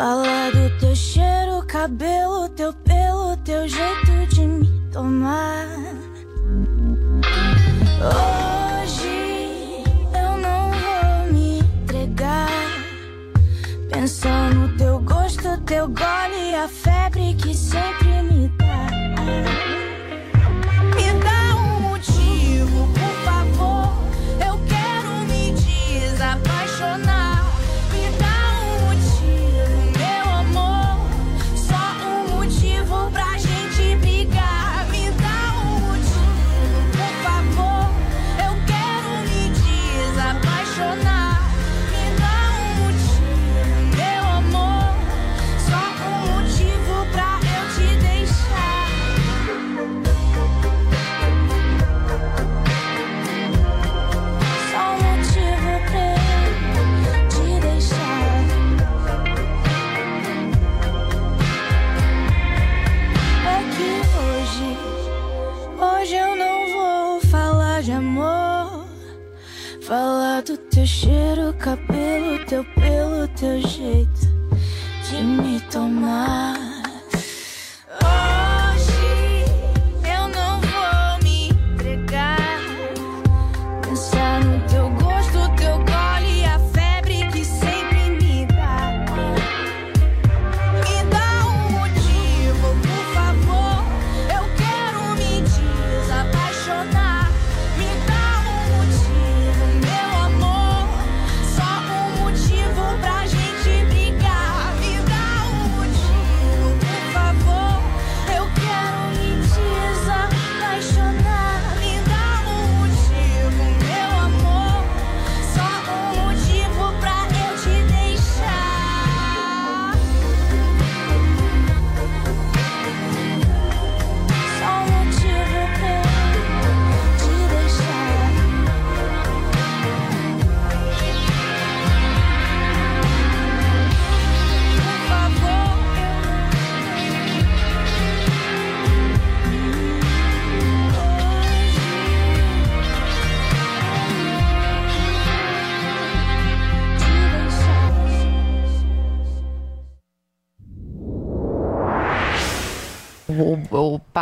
Falar do teu cheiro, cabelo, teu pelo, teu jeito de me tomar. Hoje eu não vou me entregar. Pensar no teu gosto, teu gole, a febre que sempre me dá. Teu cheiro, cabelo, teu pelo, teu jeito de me tomar.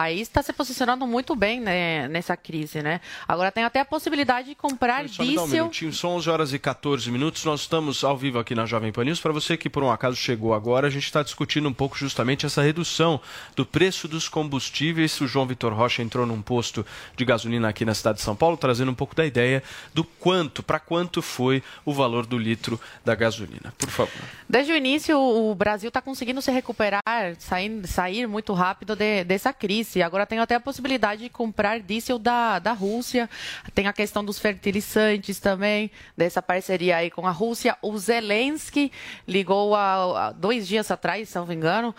País está posicionando muito bem né, nessa crise, né? Agora tem até a possibilidade de comprar Só me dá um diesel. minutinho, são 11 horas e 14 minutos. Nós estamos ao vivo aqui na Jovem Pan News. Para você que por um acaso chegou agora, a gente está discutindo um pouco justamente essa redução do preço dos combustíveis. O João Vitor Rocha entrou num posto de gasolina aqui na cidade de São Paulo, trazendo um pouco da ideia do quanto, para quanto foi o valor do litro da gasolina. Por favor. Desde o início, o Brasil está conseguindo se recuperar, sair, sair muito rápido de- dessa crise. Agora tem até a possibilidade de comprar diesel da, da Rússia. Tem a questão dos fertilizantes também, dessa parceria aí com a Rússia. O Zelensky ligou há, dois dias atrás, se não me engano,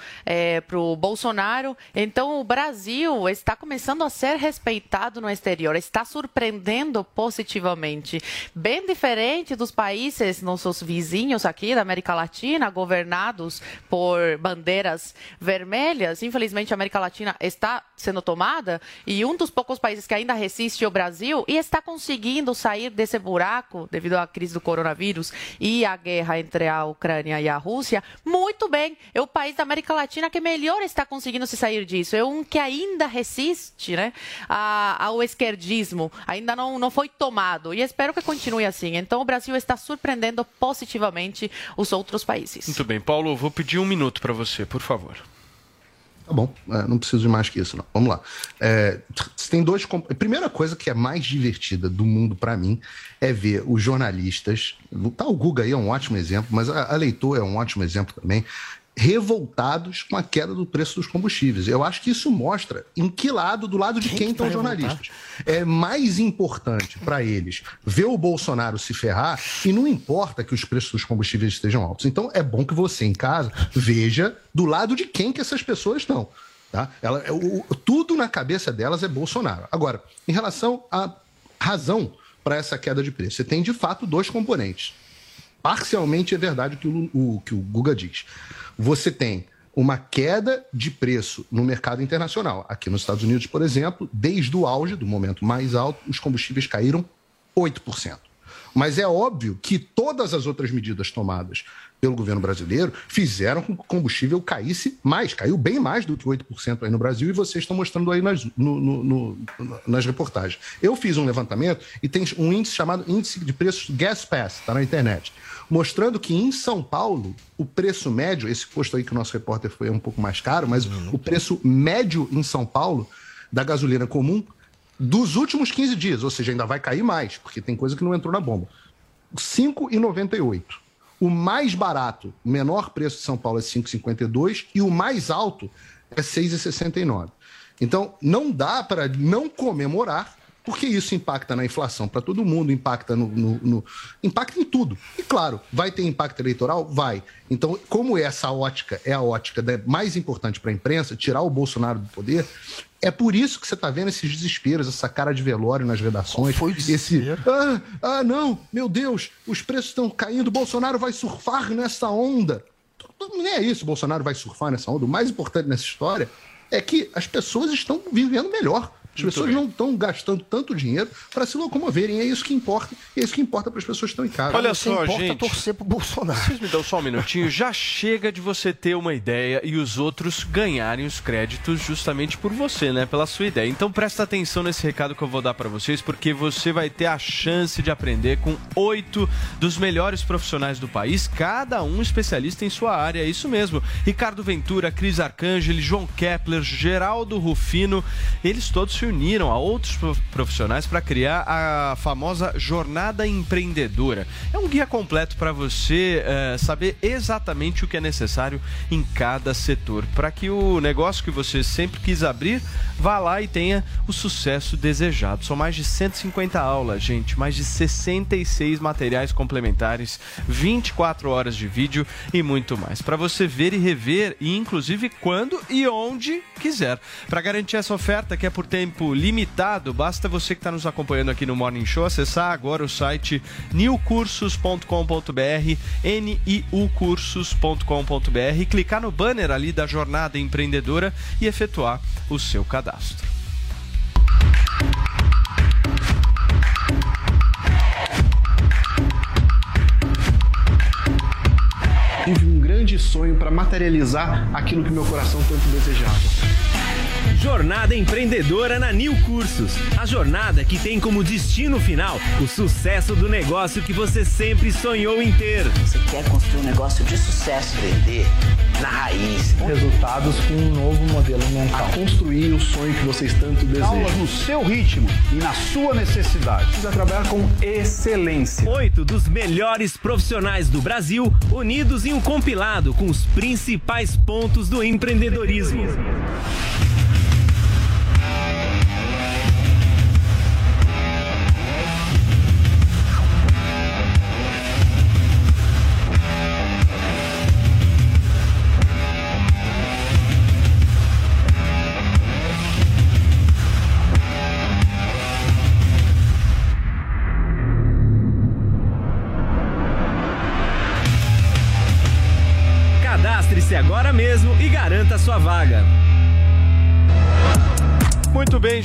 para o Bolsonaro. Então, o Brasil está começando a ser respeitado no exterior, está surpreendendo positivamente. Bem diferente dos países, nossos vizinhos aqui da América Latina, governados por bandeiras vermelhas. Infelizmente, a América Latina está sendo tomada e um dos poucos países que ainda resiste é o Brasil e está conseguindo sair desse buraco devido à crise do coronavírus e à guerra entre a Ucrânia e a Rússia muito bem. É o país da América Latina que melhor está conseguindo se sair disso. É um que ainda resiste né, ao esquerdismo, ainda não, não foi tomado e espero que continue assim. Então, o Brasil está surpreendendo positivamente os outros países. Muito bem, Paulo, vou pedir um minuto para você, por favor. Tá bom, é, não preciso de mais que isso, não. Vamos lá. É, tem dois. A primeira coisa que é mais divertida do mundo para mim é ver os jornalistas. Tá, o Guga aí é um ótimo exemplo, mas a, a Leitor é um ótimo exemplo também. Revoltados com a queda do preço dos combustíveis. Eu acho que isso mostra em que lado, do lado de quem, estão os jornalistas. É mais importante para eles ver o Bolsonaro se ferrar e não importa que os preços dos combustíveis estejam altos. Então é bom que você em casa veja do lado de quem que essas pessoas estão. Tá? Ela, é o- tudo na cabeça delas é Bolsonaro. Agora, em relação à razão para essa queda de preço, você tem de fato dois componentes. Parcialmente é verdade o que o, o que o Guga diz. Você tem uma queda de preço no mercado internacional. Aqui nos Estados Unidos, por exemplo, desde o auge, do momento mais alto, os combustíveis caíram 8%. Mas é óbvio que todas as outras medidas tomadas pelo governo brasileiro fizeram com que o combustível caísse mais, caiu bem mais do que 8% aí no Brasil, e vocês estão mostrando aí nas, no- no- no- nas reportagens. Eu fiz um levantamento e tem um índice chamado Índice de Preços Gas Pass, está na internet, mostrando que em São Paulo, o preço médio, esse posto aí que o nosso repórter foi um pouco mais caro, mas o preço médio em São Paulo da gasolina comum dos últimos 15 dias, ou seja, ainda vai cair mais, porque tem coisa que não entrou na bomba. R$ 5,98. O mais barato, o menor preço de São Paulo é 5,52 e o mais alto é 6,69. Então, não dá para não comemorar, porque isso impacta na inflação para todo mundo, impacta no, no- no- impacta em tudo. E claro, vai ter impacto eleitoral? Vai. Então, como essa ótica é a ótica mais importante para a imprensa, tirar o Bolsonaro do poder, é por isso que você está vendo esses desesperos, essa cara de velório nas redações. esse. Ah, ah, não, meu Deus, os preços estão caindo, Bolsonaro vai surfar nessa onda. Não é isso, Bolsonaro vai surfar nessa onda. O mais importante nessa história é que as pessoas estão vivendo melhor. As Muito pessoas bem. não estão gastando tanto dinheiro para se locomoverem. É isso que importa. E é isso que importa para as pessoas que estão em casa. Olha só, gente. torcer pro Bolsonaro. Vocês me dão só um minutinho. Já chega de você ter uma ideia e os outros ganharem os créditos justamente por você, né? Pela sua ideia. Então presta atenção nesse recado que eu vou dar para vocês, porque você vai ter a chance de aprender com oito dos melhores profissionais do país, cada um especialista em sua área. É isso mesmo. Ricardo Ventura, Cris Arcangeli, João Kepler, Geraldo Rufino, eles todos se uniram a outros prof- profissionais para criar a famosa Jornada Empreendedora. É um guia completo para você eh, saber exatamente o que é necessário em cada setor, para que o negócio que você sempre quis abrir vá lá e tenha o sucesso desejado. São mais de 150 aulas, gente, mais de 66 materiais complementares, 24 horas de vídeo e muito mais, para você ver e rever e inclusive quando e onde quiser. Para garantir essa oferta que é por tempo limitado, basta você que está nos acompanhando aqui no Morning Show acessar agora o site newcursos.com.br, niucursos.com.br, clicar no banner ali da jornada empreendedora e efetuar o seu cadastro. Tive um grande sonho para materializar aquilo que meu coração tanto desejava. Jornada Empreendedora na Nil Cursos. A jornada que tem como destino final o sucesso do negócio que você sempre sonhou em ter. Você quer construir um negócio de sucesso, vender na raiz. Resultados com um novo modelo mental. A construir o sonho que vocês tanto desejam. Aulas no seu ritmo e na sua necessidade. Precisa trabalhar com excelência. Oito dos melhores profissionais do Brasil unidos em um compilado com os principais pontos do empreendedorismo.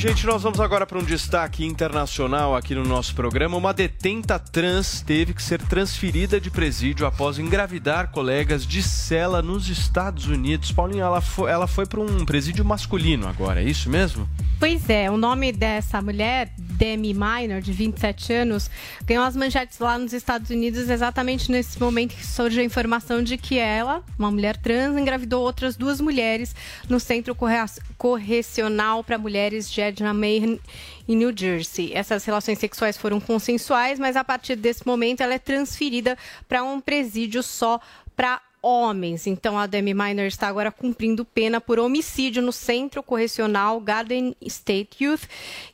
Gente, nós vamos agora para um destaque internacional aqui no nosso programa. Uma detenta trans teve que ser transferida de presídio após engravidar colegas de cela nos Estados Unidos. Paulinha, ela foi, ela foi para um presídio masculino agora, é isso mesmo? Pois é, o nome dessa mulher, Demi Minor, de 27 anos, ganhou as manchetes lá nos Estados Unidos exatamente nesse momento que surge a informação de que ela, uma mulher trans, engravidou outras duas mulheres no Centro Corre- Correcional para Mulheres de Edna May, em New Jersey. Essas relações sexuais foram consensuais, mas a partir desse momento ela é transferida para um presídio só para homens. Então a Demi Minor está agora cumprindo pena por homicídio no Centro Correcional Garden State Youth,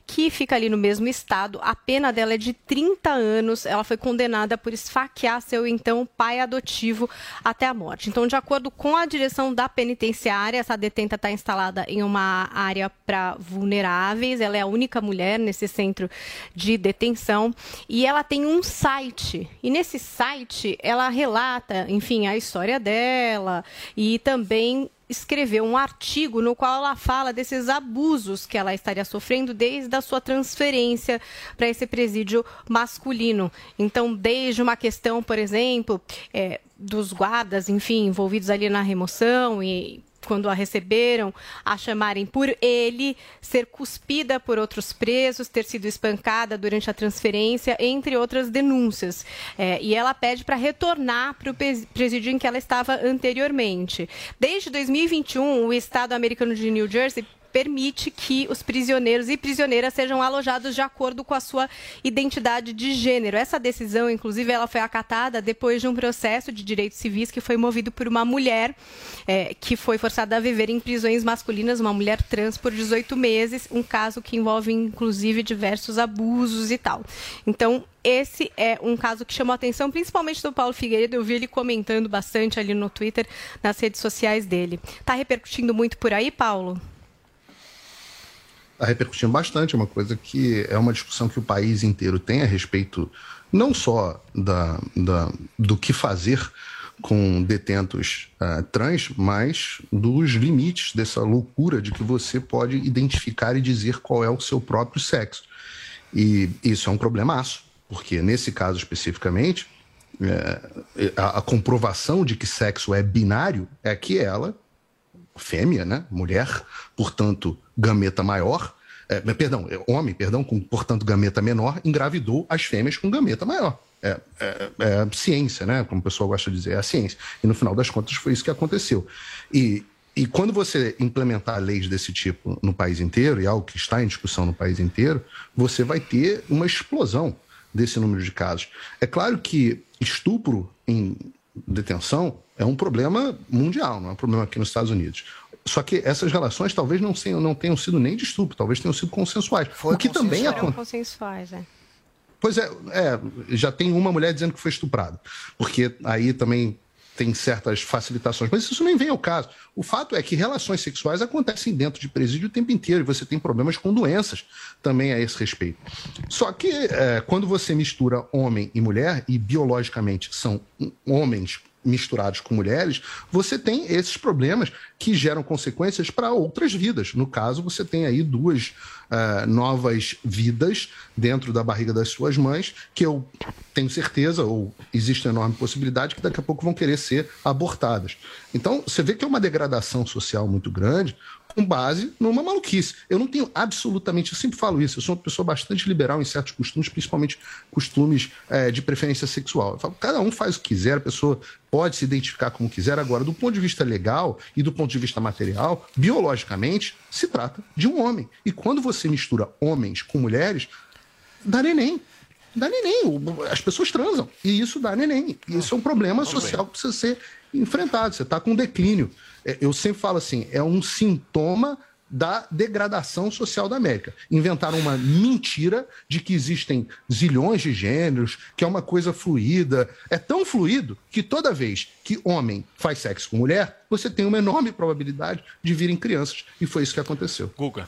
que fica ali no mesmo estado. A pena dela é de 30 anos. Ela foi condenada por esfaquear seu então pai adotivo até a morte. Então, de acordo com a direção da penitenciária, essa detenta está instalada em uma área para vulneráveis. Ela é a única mulher nesse centro de detenção e ela tem um site. E nesse site ela relata, enfim, a história dela e também escreveu um artigo no qual ela fala desses abusos que ela estaria sofrendo desde a sua transferência para esse presídio masculino. Então, desde uma questão, por exemplo, é, dos guardas, enfim, envolvidos ali na remoção e quando a receberam, a chamarem por ele, ser cuspida por outros presos, ter sido espancada durante a transferência, entre outras denúncias. É, e ela pede para retornar para o presídio em que ela estava anteriormente. Desde 2021, o Estado americano de New Jersey permite que os prisioneiros e prisioneiras sejam alojados de acordo com a sua identidade de gênero. Essa decisão, inclusive, ela foi acatada depois de um processo de direitos civis que foi movido por uma mulher é, que foi forçada a viver em prisões masculinas, uma mulher trans por 18 meses, um caso que envolve, inclusive, diversos abusos e tal. Então, esse é um caso que chamou a atenção, principalmente do Paulo Figueiredo. Eu vi ele comentando bastante ali no Twitter, nas redes sociais dele. Está repercutindo muito por aí, Paulo? Está repercutindo bastante, é uma coisa que é uma discussão que o país inteiro tem a respeito não só da, da do que fazer com detentos uh, trans, mas dos limites dessa loucura de que você pode identificar e dizer qual é o seu próprio sexo. E isso é um problemaço, porque nesse caso especificamente, é, a, a comprovação de que sexo é binário é que ela fêmea, né? Mulher, portanto, gameta maior, é, perdão, é, homem, perdão, com, portanto, gameta menor, engravidou as fêmeas com gameta maior. É, é, é, ciência, né? Como o pessoal gosta de dizer, é a ciência. E no final das contas foi isso que aconteceu. E, e quando você implementar leis desse tipo no país inteiro, e algo que está em discussão no país inteiro, você vai ter uma explosão desse número de casos. É claro que estupro em detenção é um problema mundial, não é um problema aqui nos Estados Unidos. Só que essas relações talvez não, tenham, não tenham sido nem de estupro, talvez tenham sido consensuais. Foi o que também Foram acontece. consensuais, é. Pois é, é, já tem uma mulher dizendo que foi estuprada, porque aí também tem certas facilitações, mas isso nem vem ao caso. O fato é que relações sexuais acontecem dentro de presídio o tempo inteiro e você tem problemas com doenças também a esse respeito. Só que é, quando você mistura homem e mulher, e biologicamente são homens misturados com mulheres, você tem esses problemas que geram consequências para outras vidas. No caso, você tem aí duas uh, novas vidas dentro da barriga das suas mães, que eu tenho certeza, ou existe uma enorme possibilidade, que daqui a pouco vão querer ser abortadas. Então, você vê que é uma degradação social muito grande com base numa maluquice. Eu não tenho absolutamente, eu sempre falo isso, eu sou uma pessoa bastante liberal em certos costumes, principalmente costumes é, de preferência sexual. Eu falo, cada um faz o que quiser, a pessoa pode se identificar como quiser. Agora, do ponto de vista legal e do ponto de vista material, biologicamente, se trata de um homem. E quando você mistura homens com mulheres, dá neném. Dá neném. As pessoas transam. E isso dá neném. E isso é um problema social que precisa ser enfrentado. Você está com um declínio. É, Eu sempre falo assim: é um sintoma da degradação social da América. Inventaram uma mentira de que existem zilhões de gêneros, que é uma coisa fluida. É tão fluido que toda vez que homem faz sexo com mulher, você tem uma enorme probabilidade de virem crianças. E foi isso que aconteceu. Guga.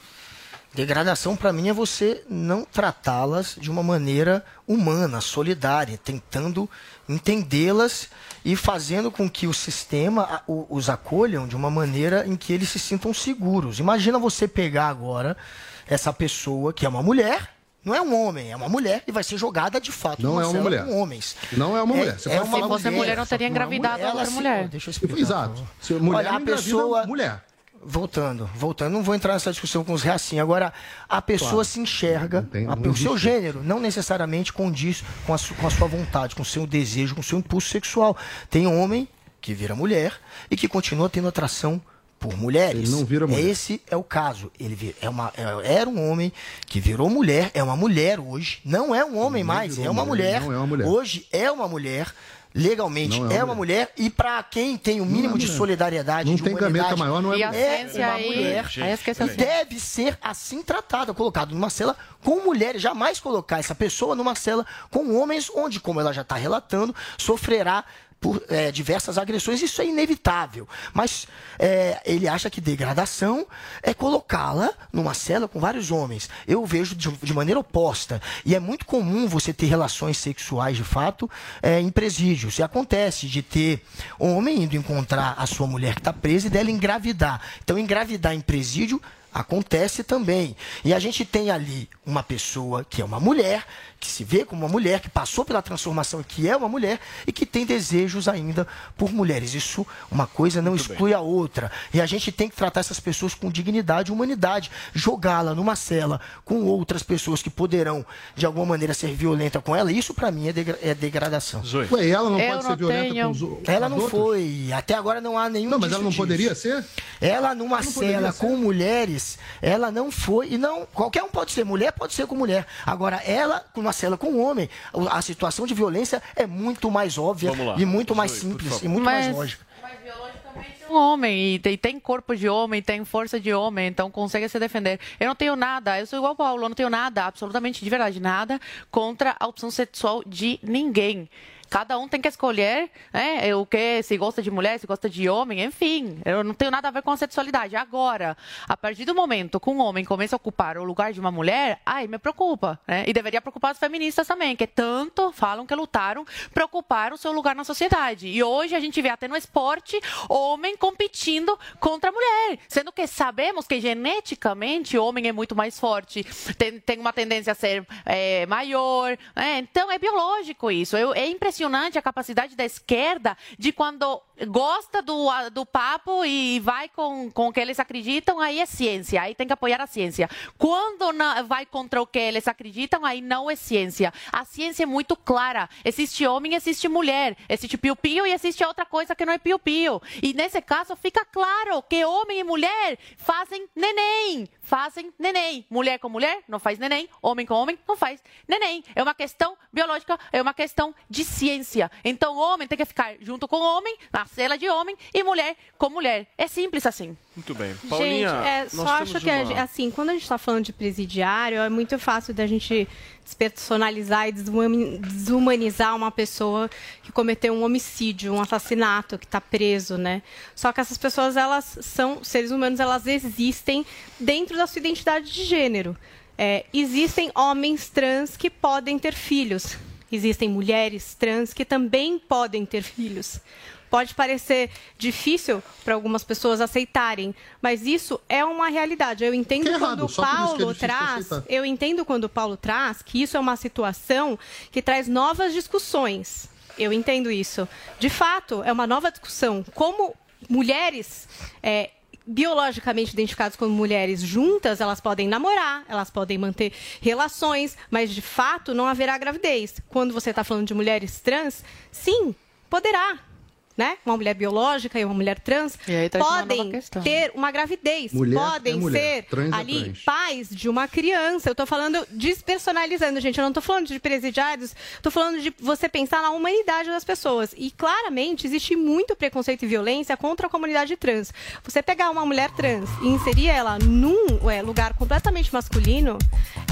Degradação, para mim, é você não tratá-las de uma maneira humana, solidária, tentando entendê-las e fazendo com que o sistema os acolham de uma maneira em que eles se sintam seguros. Imagina você pegar agora essa pessoa que é uma mulher, não é um homem, é uma mulher e vai ser jogada de fato Não é uma mulher. com homens. Não é uma mulher. Você é pode uma Se fosse mulher, não teria é engravidado ela outra se- mulher. Deixa eu explicar. Exato. Se mulher Olha, a pessoa. mulher. Voltando, voltando, não vou entrar nessa discussão com os reacinhos. Agora, a pessoa Claro. se enxerga, tem- a- não o seu gênero não necessariamente condiz com a, com a sua vontade, com o seu desejo, com o seu impulso sexual. Tem homem que vira mulher e que continua tendo atração por mulheres. Ele não vira mulher. Esse é o caso. Ele é uma, é- era um homem que virou mulher, é uma mulher hoje. Não é um homem Não mais, é uma mulher, mulher. não é uma mulher. Hoje é uma mulher. Legalmente Não é é, uma mulher. e para quem tem o mínimo de mulher. solidariedade, Não de tem humanidade, gameta maior, não é E ciência uma aí, mulher aí esquece a e ciência. deve ser assim tratada, colocado numa cela com mulheres. Jamais colocar essa pessoa numa cela com homens, onde, como ela já está relatando, sofrerá por é, diversas agressões. Isso é inevitável. Mas é, ele acha que degradação é colocá-la numa cela com vários homens. Eu vejo de, de maneira oposta. E é muito comum você ter relações sexuais, de fato, é, em presídios. E acontece de ter homem indo encontrar a sua mulher que está presa e dela engravidar. Então, engravidar em presídio acontece também. E a gente tem ali uma pessoa que é uma mulher, que se vê como uma mulher, que passou pela transformação e que é uma mulher e que tem desejos ainda por mulheres. Isso, uma coisa não exclui a outra. E a gente tem que tratar essas pessoas com dignidade e humanidade. Jogá-la numa cela com outras pessoas que poderão, de alguma maneira, ser violenta com ela, isso pra mim é, degra- é degradação. Ué, e ela não Eu pode não ser violenta tenho. com os o- Ela não outras? foi. Até agora não há nenhum Não, mas ela não indício poderia disso. ser? Ela numa não poderia cela ser? com mulheres, ela não foi e não qualquer um pode ser mulher, pode ser com mulher. Agora ela numa cela com homem, o- a situação de violência é muito mais óbvia e muito mais simples e muito Mas- mais lógica. um homem e tem, tem corpo de homem, tem força de homem, então consegue se defender. Eu não tenho nada, eu sou igual ao Paulo, eu não tenho nada, absolutamente de verdade, nada contra a opção sexual de ninguém. Cada um tem que escolher né, o que, se gosta de mulher, se gosta de homem, enfim. Eu não tenho nada a ver com a sexualidade. Agora, a partir do momento que um homem começa a ocupar o lugar de uma mulher, ai, me preocupa. Né? E deveria preocupar as feministas também, que tanto falam que lutaram para ocupar o seu lugar na sociedade. E hoje a gente vê até no esporte homem competindo contra a mulher. Sendo que sabemos que geneticamente o homem é muito mais forte, tem, tem uma tendência a ser é, maior. né? Então é biológico isso. Eu- é impressionante a capacidade da esquerda de quando gosta do, do papo e vai com, com o que eles acreditam, aí é ciência. Aí tem que apoiar a ciência. Quando vai contra o que eles acreditam, aí não é ciência. A ciência é muito clara. Existe homem, existe mulher. Existe piu-piu e existe outra coisa que não é piu-piu. E nesse caso fica claro que homem e mulher fazem neném. Fazem neném. Mulher com mulher não faz neném. Homem com homem não faz neném. É uma questão biológica, é uma questão de ciência. Então, homem tem que ficar junto com homem, na cela de homem, e mulher com mulher. É simples assim. Muito bem. Paulinha, gente, é, nós só acho que, a uma- assim, quando a gente está falando de presidiário, é muito fácil da gente despersonalizar e desumani- desumanizar uma pessoa que cometeu um homicídio, um assassinato, que está preso, né? Só que essas pessoas, elas são seres humanos, elas existem dentro da sua identidade de gênero. É, existem homens trans que podem ter filhos. Existem mulheres trans que também podem ter filhos. Pode parecer difícil para algumas pessoas aceitarem, mas isso é uma realidade. Eu entendo Que quando errado, o é Paulo traz, aceitar. eu entendo quando o Paulo traz que isso é uma situação que traz novas discussões. Eu entendo isso. De fato, é uma nova discussão. Como mulheres é, biologicamente identificadas como mulheres juntas, elas podem namorar, elas podem manter relações, mas de fato não haverá gravidez. Quando você está falando de mulheres trans, sim, poderá né? Uma mulher biológica e uma mulher trans tá podem ter uma gravidez, Mulher podem é mulher, ser trans é ali trans. pais de uma criança. Eu tô falando despersonalizando, gente. Eu não tô falando de presidiários, tô falando de você pensar na humanidade das pessoas. E claramente existe muito preconceito e violência contra a comunidade trans. Você pegar uma mulher trans e inserir ela num ué, lugar completamente masculino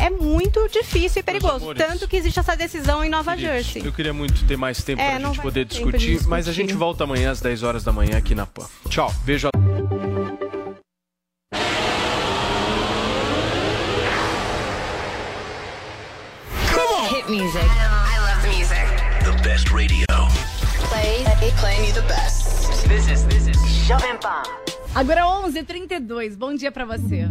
é muito difícil e perigoso. amores. Tanto que existe essa decisão em Nova Jersey. Eu queria muito ter mais tempo É, pra não gente poder de discutir, mas a discutir. gente volta amanhã às 10 horas da manhã aqui na PAN. Tchau, beijo a Hit music. I love music. The best radio. Play, play me the best. This is, this is Jovem Pan. Agora 11h32. Bom dia pra você.